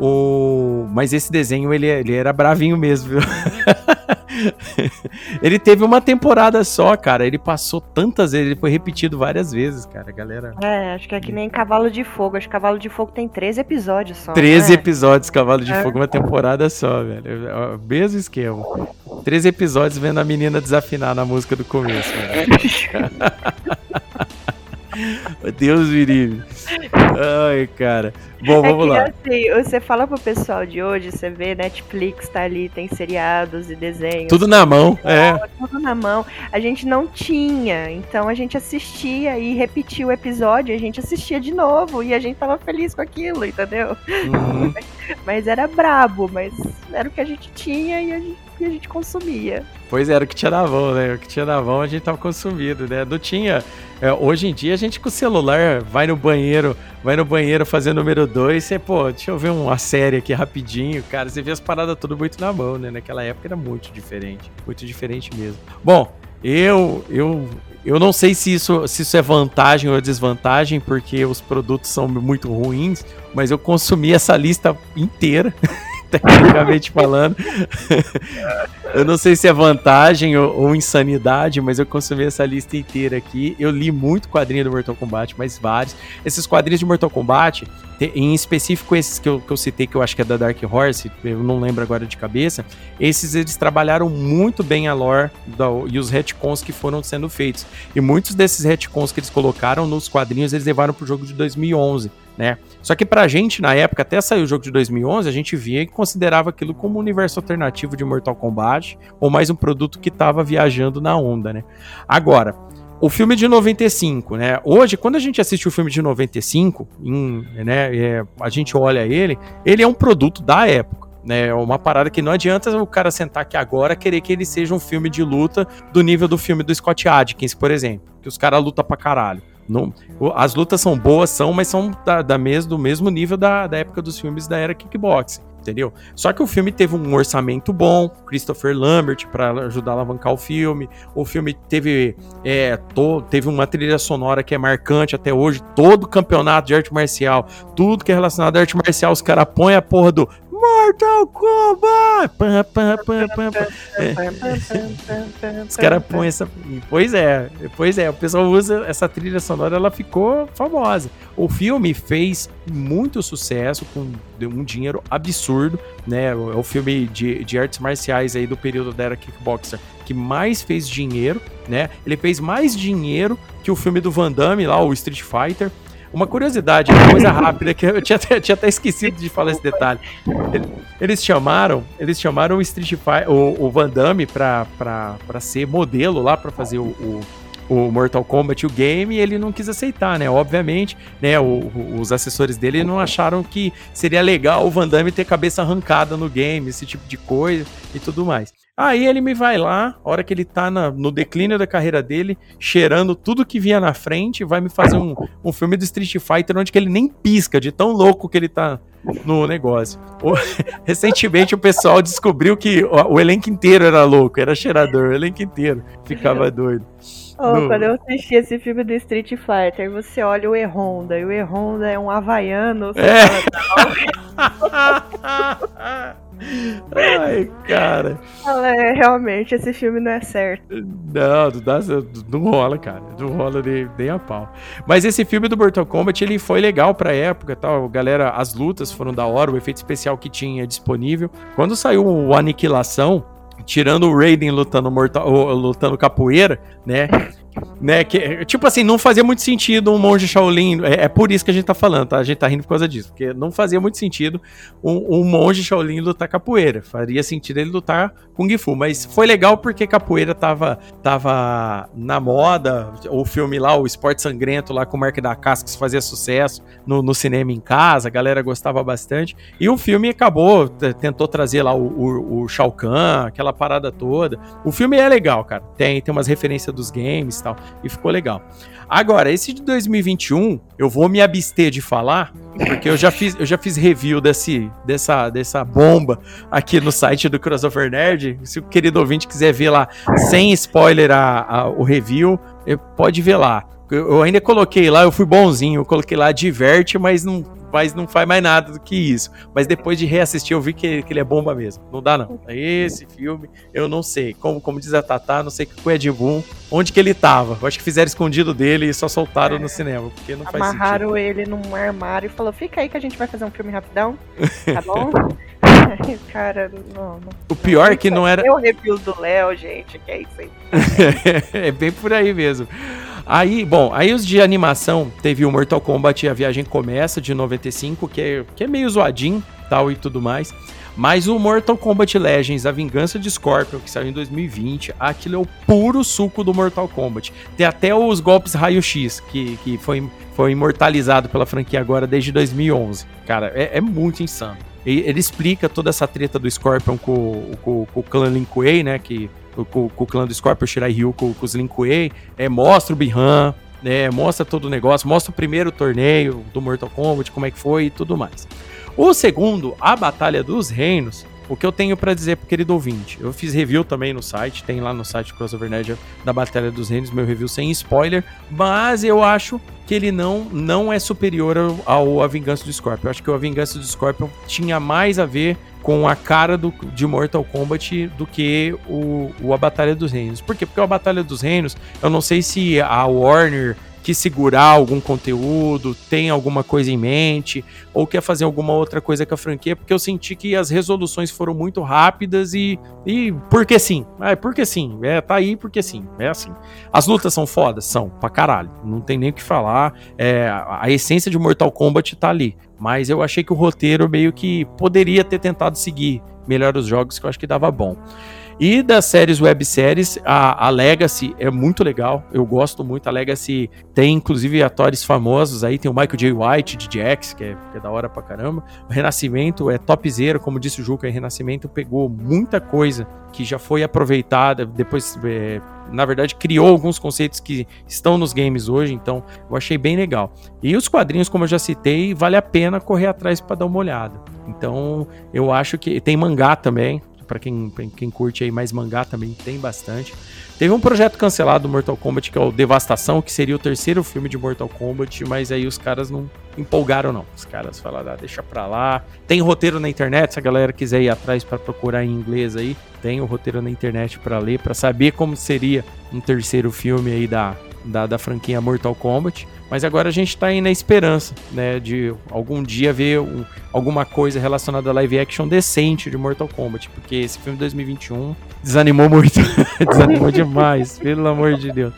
O, mas esse desenho, ele, ele era bravinho mesmo, viu? ele teve uma temporada só, cara. Ele passou tantas vezes, ele foi repetido várias vezes, cara. Galera. É, acho que é que nem Cavalo de Fogo. Acho que Cavalo de Fogo tem 13 episódios só. 13 né? episódios Cavalo de É. Fogo, uma temporada só, velho. É o Mesmo esquema. 13 episódios vendo a menina desafinar na música do começo, velho. Deus me livre. Ai, cara. Bom, É vamos que, lá. assim, você fala pro pessoal de hoje, você vê Netflix tá ali, tem seriados e desenhos. Tudo na mão, é. tudo na mão. A gente não tinha, então a gente assistia e repetia o episódio, a gente assistia de novo e a gente tava feliz com aquilo, entendeu? Uhum. Mas era brabo, mas era o que a gente tinha e a gente, e a gente consumia. Pois é, era o que tinha na mão, né? O que tinha na mão a gente tava consumindo, né? Não tinha. é, hoje em dia a gente com o celular vai no banheiro, vai no banheiro fazer número 2, você, pô, deixa eu ver uma série aqui rapidinho, cara. Você vê as paradas tudo muito na mão, né? Naquela época era muito diferente. Muito diferente mesmo. Bom, eu. eu eu não sei se isso, se isso é vantagem ou desvantagem, porque os produtos são muito ruins, mas eu consumi essa lista inteira, tecnicamente falando. Eu não sei se é vantagem ou, ou insanidade, mas eu consumi essa lista inteira aqui. Eu li muito quadrinho do Mortal Kombat, mas vários. Esses quadrinhos de Mortal Kombat, em específico esses que eu, que eu citei, que eu acho que é da Dark Horse, eu não lembro agora de cabeça, esses eles trabalharam muito bem a lore da- e os retcons que foram sendo feitos. E muitos desses retcons que eles colocaram nos quadrinhos, eles levaram pro jogo de 2011, né? Só que pra gente, na época, até sair o jogo de 2011, a gente via e considerava aquilo como um universo alternativo de Mortal Kombat, ou mais um produto que tava viajando na onda, né? Agora, o filme de 95, né? Hoje, quando a gente assiste o filme de 95, em, né, é, a gente olha ele, ele é um produto da época. Né, É uma parada que não adianta o cara sentar aqui agora querer que ele seja um filme de luta do nível do filme do Scott Adkins, por exemplo. Que os caras lutam pra caralho. Não, as lutas são boas, são, mas são da, da mes, do mesmo nível da, da época dos filmes da era kickboxing. entendeu? Só que o filme teve um orçamento bom, Christopher Lambert para ajudar a alavancar o filme. O filme teve, é, to- teve uma trilha sonora que é marcante até hoje. Todo campeonato de arte marcial, tudo que é relacionado à arte marcial, os caras põem a porra do Mortal Kombat! Pam, pam, pam, pam. Os caras põem essa. Pois é, pois é, o pessoal usa essa trilha sonora, ela ficou famosa. O filme fez muito sucesso, com um dinheiro absurdo, né? É o filme de, de artes marciais aí do período da era kickboxer que mais fez dinheiro, né? Ele fez mais dinheiro que o filme do Van Damme lá, o Street Fighter. Uma curiosidade, uma coisa rápida, que eu tinha tinha até esquecido de falar esse detalhe. Ele- Eles chamaram, eles chamaram o Street Fighter, o, o Van Damme pra, pra, pra ser modelo lá, pra fazer o, o, o Mortal Kombat, o game, ele não quis aceitar, né? Obviamente, né? o- o- os assessores dele não acharam que seria legal o Van Damme ter cabeça arrancada no game, esse tipo de coisa e tudo mais. Aí ele me vai lá, a hora que ele tá na- no declínio da carreira dele, cheirando tudo que vinha na frente, vai me fazer um, um filme do Street Fighter onde que ele nem pisca, de tão louco que ele tá no negócio. O- recentemente o pessoal descobriu que o, o elenco inteiro era louco, era cheirador, o elenco inteiro ficava doido. Oh, No- Quando eu assisti esse filme do Street Fighter, você olha o E-Honda, e o E-Honda é um havaiano. É. Ai, cara. "Fala, é, realmente, esse filme não é certo. Não, não, dá, não rola, cara. Não rola nem, nem a pau. Mas esse filme do Mortal Kombat, ele foi legal pra época, tal. Galera, as lutas foram da hora, o efeito especial que tinha disponível. Quando saiu o Aniquilação, tirando o Raiden lutando mortal, lutando capoeira, né? Né, que, tipo assim, não fazia muito sentido um monge Shaolin. É, é por isso que a gente tá falando, tá? A gente tá rindo por causa disso. Porque não fazia muito sentido um, um monge Shaolin lutar capoeira. Faria sentido ele lutar Kung Fu. Mas foi legal porque capoeira tava, tava na moda. O filme lá, o Esporte Sangrento, lá com o Mark da Cascos fazia sucesso no, no cinema em casa. A galera gostava bastante. E o filme acabou, tentou trazer lá o, o, o Shao Kahn, aquela parada toda. O filme é legal, cara. Tem, tem umas referências dos games e tal. E ficou legal. Agora, esse de 2021, eu vou me abster de falar, porque eu já fiz, eu já fiz review desse, dessa, dessa bomba aqui no site do Crossover Nerd. Se o querido ouvinte quiser ver lá, sem spoiler, a, a- o review, eh, pode ver lá. Eu eu ainda coloquei lá, eu fui bonzinho, eu coloquei lá diverte, mas não, mas não faz mais nada do que isso. Mas depois de reassistir, eu vi que, que ele é bomba mesmo. Não dá, não. Esse filme, eu não sei. Como, como diz a Tatá, não sei o Ed Boon, onde que ele tava. Eu acho que fizeram escondido dele e só soltaram no cinema, porque não faz sentido. Amarraram ele num armário e falou: fica aí que a gente vai fazer um filme rapidão. Tá bom? Cara, não, não. O pior é que não era. É o review do Léo, gente, que é isso aí. é bem por aí mesmo. Aí, bom, aí os de animação, teve o Mortal Kombat A Viagem Começa, de 95, que é, que é meio zoadinho, tal, e tudo mais. Mas o Mortal Kombat Legends, A Vingança de Scorpion, que saiu em 2020, aquilo é o puro suco do Mortal Kombat. Tem até os golpes raio-x, que, que foi, foi imortalizado pela franquia agora desde 2011. Cara, é, é muito insano. E ele explica toda essa treta do Scorpion com, com, com o clã Lin Kuei, né, que com, com o clã do Scorpion, Shirai Ryu, com, com os Lin Kuei, é, mostra o Bihan, né, mostra todo o negócio, mostra o primeiro torneio do Mortal Kombat, como é que foi e tudo mais. O segundo, a Batalha dos Reinos, o que eu tenho pra dizer pro querido ouvinte? Eu fiz review também no site, tem lá no site Crossover Nerd da Batalha dos Reinos, meu review sem spoiler, mas eu acho que ele não, não é superior ao, ao A Vingança do Scorpion. Eu acho que o A Vingança do Scorpion tinha mais a ver com a cara do, de Mortal Kombat do que o, o A Batalha dos Reinos. Por quê? Porque o A Batalha dos Reinos, eu não sei se a Warner quis segurar algum conteúdo, tem alguma coisa em mente, ou quer fazer alguma outra coisa com a franquia, porque eu senti que as resoluções foram muito rápidas e. E porque sim. É, porque sim. É, tá aí porque sim. É assim. As lutas são fodas? São, pra caralho. Não tem nem o que falar. É, a essência de Mortal Kombat tá ali. Mas eu achei que o roteiro meio que poderia ter tentado seguir melhor os jogos, que eu acho que dava bom. E das séries webséries, a, a Legacy é muito legal. Eu gosto muito. A Legacy tem, inclusive, atores famosos aí. Tem o Michael J. White de Jax, que é, que é da hora pra caramba. O Renascimento é topzera, como disse o Juca. O Renascimento pegou muita coisa que já foi aproveitada. Depois, é, na verdade, criou alguns conceitos que estão nos games hoje. Então, eu achei bem legal. E os quadrinhos, como eu já citei, vale a pena correr atrás para dar uma olhada. Então, eu acho que tem mangá também para quem, pra quem curte aí mais mangá também tem bastante. Teve um projeto cancelado do Mortal Kombat que é o Devastação, que seria o terceiro filme de Mortal Kombat, mas aí os caras não empolgaram não. Os caras falaram, ah, deixa pra lá. Tem roteiro na internet, se a galera quiser ir atrás para procurar em inglês aí, tem o roteiro na internet para ler, para saber como seria um terceiro filme aí da, da, da franquia Mortal Kombat. Mas agora a gente tá aí na esperança, né, de algum dia ver um, alguma coisa relacionada a live action decente de Mortal Kombat, porque esse filme de 2021 desanimou muito. desanimou demais, pelo amor de Deus.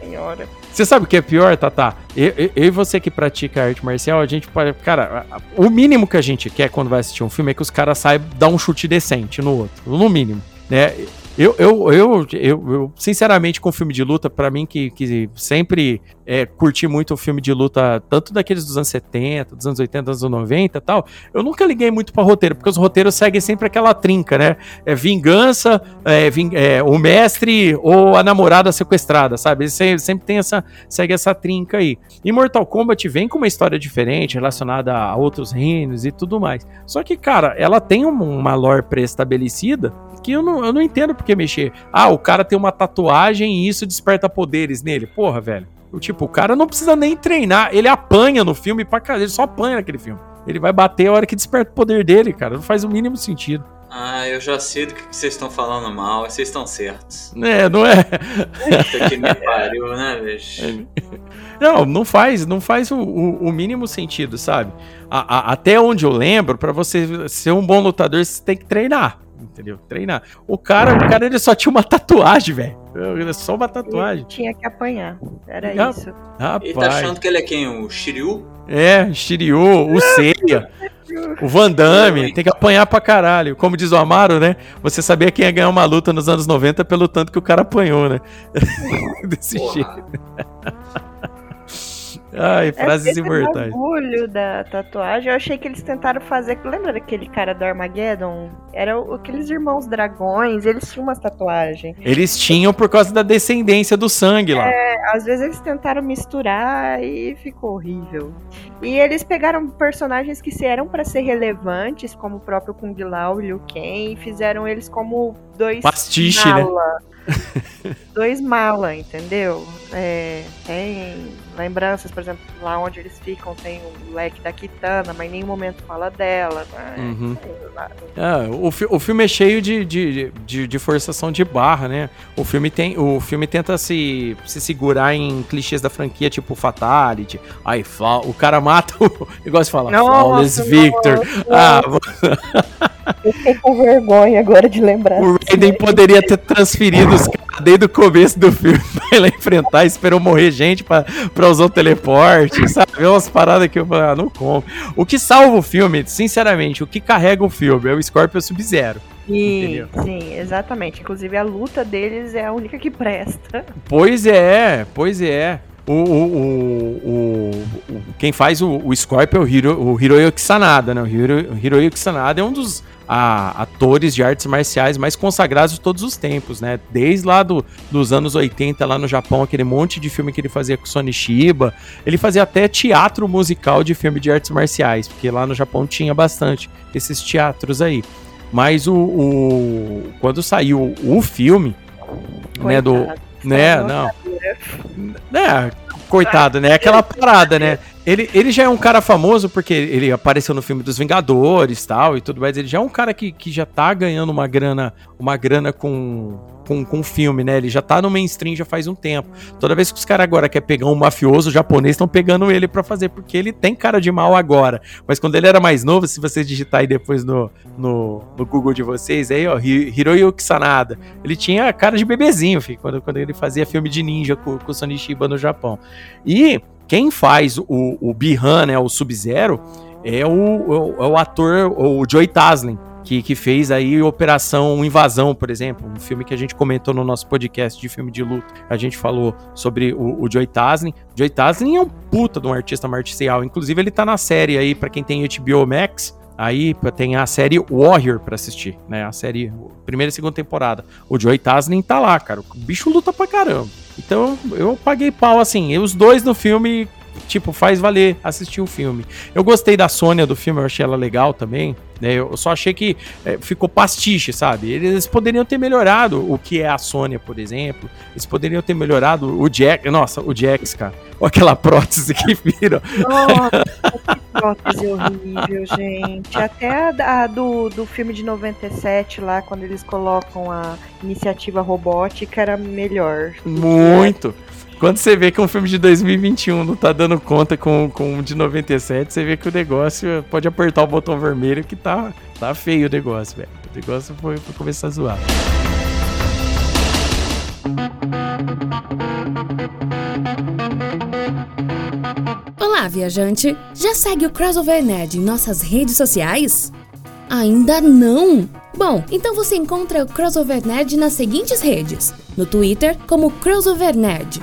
Senhora. Você sabe o que é pior, Tata? Eu, eu, eu e você que pratica arte marcial, a gente pode. Cara, o mínimo que a gente quer quando vai assistir um filme é que os caras saibam dar um chute decente no outro. No mínimo. Né? Eu, eu, eu, eu, eu, sinceramente, com filme de luta, para mim, que, que sempre é, curti muito o filme de luta, tanto daqueles dos anos 70, dos anos 80, dos anos 90 e tal, eu nunca liguei muito para roteiro, porque os roteiros seguem sempre aquela trinca, né? É vingança, é, ving, é, o mestre ou a namorada sequestrada, sabe? Sempre, sempre tem essa, segue essa trinca aí. E Mortal Kombat vem com uma história diferente, relacionada a outros reinos e tudo mais. Só que, cara, ela tem uma lore pré-estabelecida que eu não, eu não entendo por que mexer. Ah, o cara tem uma tatuagem e isso desperta poderes nele. Porra, velho. O tipo, o cara não precisa nem treinar. Ele apanha no filme pra caralho. Ele só apanha naquele filme. Ele vai bater a hora que desperta o poder dele, cara. Não faz o mínimo sentido. Ah, eu já sei do que vocês estão falando mal, vocês estão certos. É, não é? Puta que me pariu, né, bicho? Não, não faz, não faz o, o, o mínimo sentido, sabe? A, a, até onde eu lembro, para você ser um bom lutador, você tem que treinar entendeu? Treinar. O cara, o cara ele só tinha uma tatuagem, velho. Só uma tatuagem. Ele tinha que apanhar. Era Ah, isso. Rapaz. Ele tá achando que ele é quem? O Shiryu? É, Shiryu, o Seiya, o Van Damme, tem que apanhar pra caralho. Como diz o Amaro, né? Você sabia quem ia ganhar uma luta nos anos 90 pelo tanto que o cara apanhou, né? Desse Porra. jeito. Ai, frases Esse imortais. orgulho da tatuagem, eu achei que eles tentaram fazer. Lembra daquele cara do Armageddon? Eram aqueles irmãos dragões, eles tinham umas tatuagens. Eles tinham por causa da descendência do sangue lá. Às vezes eles tentaram misturar e ficou horrível. E eles pegaram personagens que se eram pra ser relevantes, como o próprio Kung Lao e Liu Kang, e fizeram eles como dois Pastiche, né? mala. dois mala, entendeu? É, tem lembranças, por exemplo, lá onde eles ficam tem o leque da Kitana, mas em nenhum momento fala dela. né? Uhum. Ah, o, fi- o filme é cheio de, de, de, de forçação de barra, né? O filme, tem, o filme tenta se, se segurar em clichês da franquia, tipo Fatality. Aí o cara mata o. Igual você fala, Nossa, Flawless Victor. nossa. Ah, Eu fiquei com vergonha agora de lembrar. o Raiden poderia ter transferido os caras desde o começo do filme pra ir lá enfrentar, esperou morrer gente pra, pra usar o teleporte, sabe? É umas paradas que eu falo, ah, não como. O que salva o filme, sinceramente, o que carrega o filme é o Scorpion Sub-Zero. Sim, sim, exatamente. Inclusive a luta deles é a única que presta. Pois é, pois é. O, o, o, o- quem faz o, o Scorpion é o, Hiro, o Hiroyuki Sanada, né? O, Hiro, Hiroyuki Sanada é um dos a- atores de artes marciais mais consagrados de todos os tempos, né? Desde lá do, dos anos 80, lá no Japão, aquele monte de filme que ele fazia com Sony Shiba. Ele fazia até teatro musical de filme de artes marciais, porque lá no Japão tinha bastante esses teatros aí. Mas o, o- quando saiu o filme, né, do, Coitado. né, Saiu não. É, coitado, né? Aquela parada, né? Ele, ele já é um cara famoso porque ele apareceu no filme dos Vingadores tal e tudo mais. Ele já é um cara que, que já tá ganhando uma grana, uma grana com, com, com filme, né? Ele já tá no mainstream já faz um tempo. Toda vez que os caras agora querem pegar um mafioso japonês, estão pegando ele pra fazer, porque ele tem cara de mal agora. Mas quando ele era mais novo, se vocês digitar aí depois no, no, no Google de vocês, aí, ó, Hi- Hiroyuki Sanada, ele tinha cara de bebezinho, filho, quando, quando ele fazia filme de ninja com, o Sonny Shiba no Japão. E quem faz o, o Bihan, né, o Sub-Zero, é o, é o- é o ator, o Joey Taslin, que, que fez aí Operação Invasão, por exemplo, um filme que a gente comentou no nosso podcast de filme de luta. A gente falou sobre o, o Joey Taslim. Joey Taslim é um puta de um artista marcial, inclusive ele tá na série aí, para quem tem HBO Max, Aí tem a série Warrior pra assistir, né? A série primeira e segunda temporada. O Joey Taslim tá lá, cara. O bicho luta pra caramba. Então eu paguei pau assim. E os dois no filme, tipo, faz valer assistir o filme. Eu gostei da Sônia do filme, eu achei ela legal também. Né? Eu só achei que é, ficou pastiche, sabe? Eles poderiam ter melhorado o que é a Sônia, por exemplo. Eles poderiam ter melhorado o Jack. Nossa, o Jax, cara. Olha aquela prótese que viram. Nossa, que prótese horrível, gente. Até a, a do, do filme de 97 lá, quando eles colocam a iniciativa robótica, era melhor. Muito. Quando você vê que um filme de 2021 não tá dando conta com, com um de 97, você vê que o negócio pode apertar o botão vermelho que tá, tá feio o negócio, velho. O negócio foi, foi começar a zoar. Olá, viajante! Já segue o Crossover Nerd em nossas redes sociais? Ainda não? Bom, então você encontra o Crossover Nerd nas seguintes redes: no Twitter, como Crossover Nerd,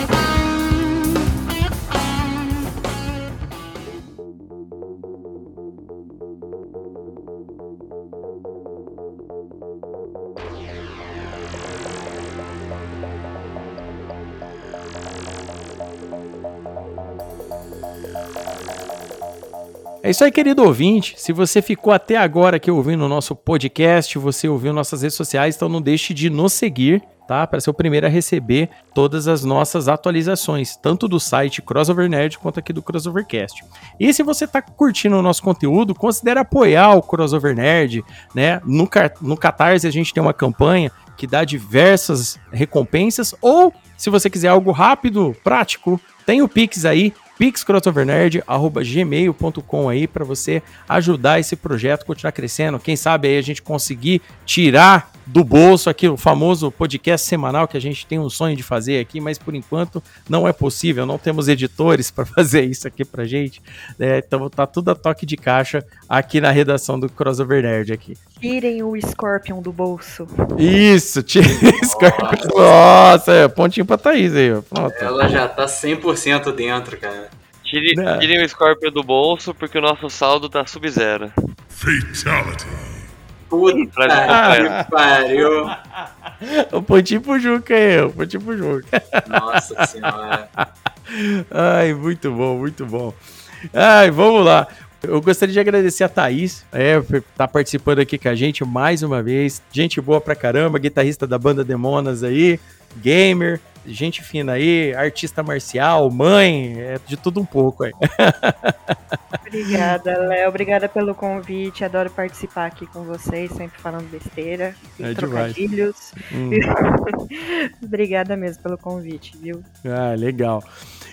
É isso aí, querido ouvinte. Se você ficou até agora aqui ouvindo o nosso podcast, você ouviu nossas redes sociais, então não deixe de nos seguir, tá? Para ser o primeiro a receber todas as nossas atualizações, tanto do site Crossover Nerd quanto aqui do Crossovercast. E se você está curtindo o nosso conteúdo, considere apoiar o Crossover Nerd, né? No, no Catarse a gente tem uma campanha que dá diversas recompensas, ou se você quiser algo rápido, prático, tem o Pix aí, pixcrossovernerd@gmail.com aí para você ajudar esse projeto a continuar crescendo. Quem sabe aí a gente conseguir tirar do bolso aqui o famoso podcast semanal que a gente tem um sonho de fazer aqui, mas por enquanto não é possível, não temos editores para fazer isso aqui pra gente. É, então tá tudo a toque de caixa aqui na redação do Crossover Nerd aqui. Tirem o Scorpion do bolso. Isso, tirem o Scorpion. Nossa, é, pontinho pra Thaís aí, ó. Pronto. Ela já tá 100% dentro, cara. Tire, Né? tirem o Scorpion do bolso porque o nosso saldo tá sub-zero. Fatality. Puta que pariu. O pontinho pro Juca aí, o pontinho pro Juca. Nossa senhora. Ai, muito bom, muito bom. Ai, vamos lá. Eu gostaria de agradecer a Thaís, é, por estar participando aqui com a gente mais uma vez. Gente boa pra caramba, guitarrista da banda Demonas aí, gamer, gente fina aí, artista marcial, mãe, é de tudo um pouco aí. Obrigada, Léo. Obrigada pelo convite. Adoro participar aqui com vocês, sempre falando besteira e É trocadilhos. Hum. Obrigada mesmo pelo convite, viu? Ah, legal.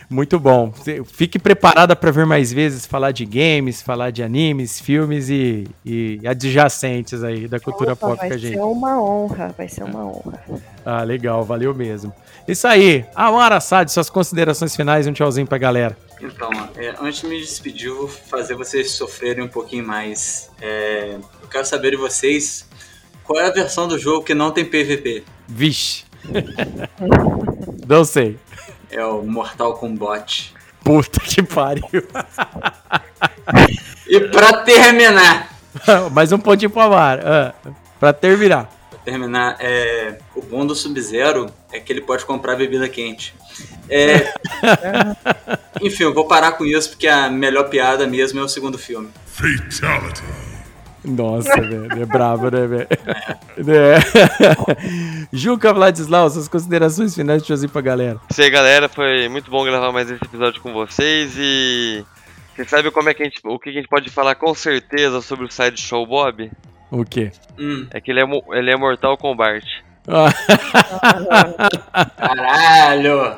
Muito bom. Fique preparada para ver mais vezes falar de games, falar de animes, filmes e, e adjacentes aí da cultura Opa, pop vai com a gente. ser uma honra, vai ser uma honra. Ah, legal, valeu mesmo. Isso aí. Amara Assad, suas considerações finais e um tchauzinho pra galera. Então, é, antes de me despedir, eu vou fazer vocês sofrerem um pouquinho mais. É, eu quero saber de vocês qual é a versão do jogo que não tem PVP. Vixe. Não sei. É o Mortal Kombat. Puta que pariu. E pra terminar, Mais um pontinho pro Amara. Ah, pra terminar. Terminar, é, o bom do Sub-Zero é que ele pode comprar bebida quente. É, enfim, eu vou parar com isso porque a melhor piada mesmo é o segundo filme. Fatality. Nossa, velho. É brabo, né, velho? É. Juca Vladislau, suas considerações finais, tchauzinho pra galera. Isso aí, galera. Foi muito bom gravar mais esse episódio com vocês e. Vocês sabem como é que a gente, o que a gente pode falar com certeza sobre o Sideshow Bob? O quê? Hum, É que ele é, ele é Mortal Kombat. Caralho!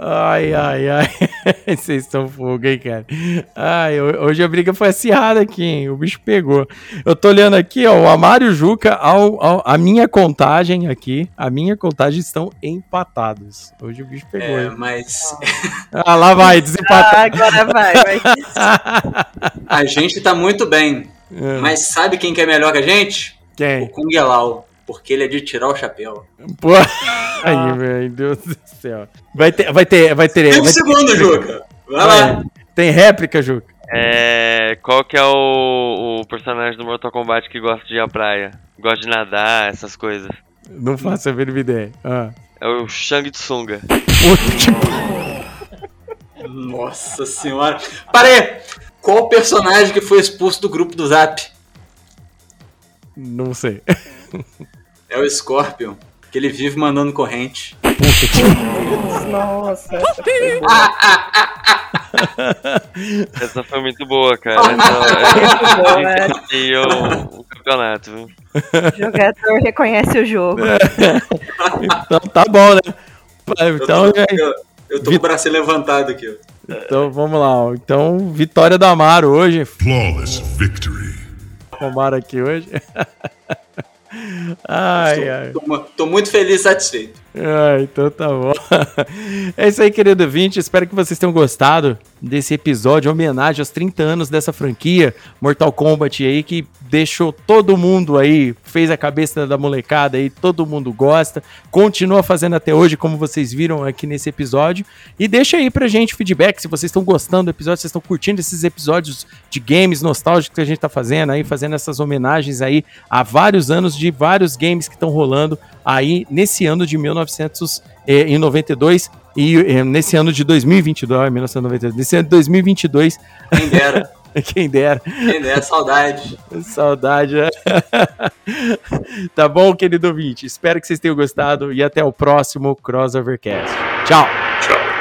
Ai, ai, ai. Vocês estão fogo, hein, cara? Ai, hoje a briga foi acirrada aqui, hein? O bicho pegou. Eu tô olhando aqui, ó, o Amário Juca, ao, ao, a minha contagem aqui, a minha contagem estão empatados. Hoje o bicho pegou. É, mas. Ah, lá vai, desempatar. Ah, agora vai, vai. a gente tá muito bem. É. Mas sabe quem que é melhor que a gente? Quem? O Kung Lao. Porque ele é de tirar o chapéu. Pô, ai, meu Deus do céu. Vai ter, vai ter, vai ter. 5 segundos, Juca. Vai lá. Tem réplica, Juca? É. Qual que é o, o personagem do Mortal Kombat que gosta de ir à praia? Gosta de nadar, essas coisas. Não faço a mínima ideia. Ah. É o Shang Tsunga. Nossa senhora. Parei! Qual personagem que foi expulso do grupo do Zap? Não sei. É o Scorpion, que ele vive mandando corrente. Nossa. Essa foi muito boa, cara. Essa, é, é. o, o campeonato. Viu? O jogador reconhece o jogo. então tá bom, né? Então, eu tô, eu, eu tô com o braço levantado aqui. Então vamos lá. Então, vitória da Amaro hoje. Flawless victory. Amaro aqui hoje. Ai, ai. Tô, tô, muito feliz e satisfeito. Ah, então tá bom. É isso aí, querido vinte. Espero que vocês tenham gostado desse episódio, homenagem aos 30 anos dessa franquia Mortal Kombat aí, que deixou todo mundo aí, fez a cabeça da molecada aí, todo mundo gosta, continua fazendo até hoje, como vocês viram aqui nesse episódio. E deixa aí pra gente feedback se vocês estão gostando do episódio, se vocês estão curtindo esses episódios de games nostálgicos que a gente tá fazendo aí, fazendo essas homenagens aí a vários anos de vários games que estão rolando aí nesse ano de 1992 e eh, nesse ano de 2022, 1992, nesse ano de 2022. Quem dera. Quem dera. Quem dera, saudade. Saudade, né? tá bom, querido ouvinte? Espero que vocês tenham gostado e até o próximo Crossovercast. Tchau. Tchau.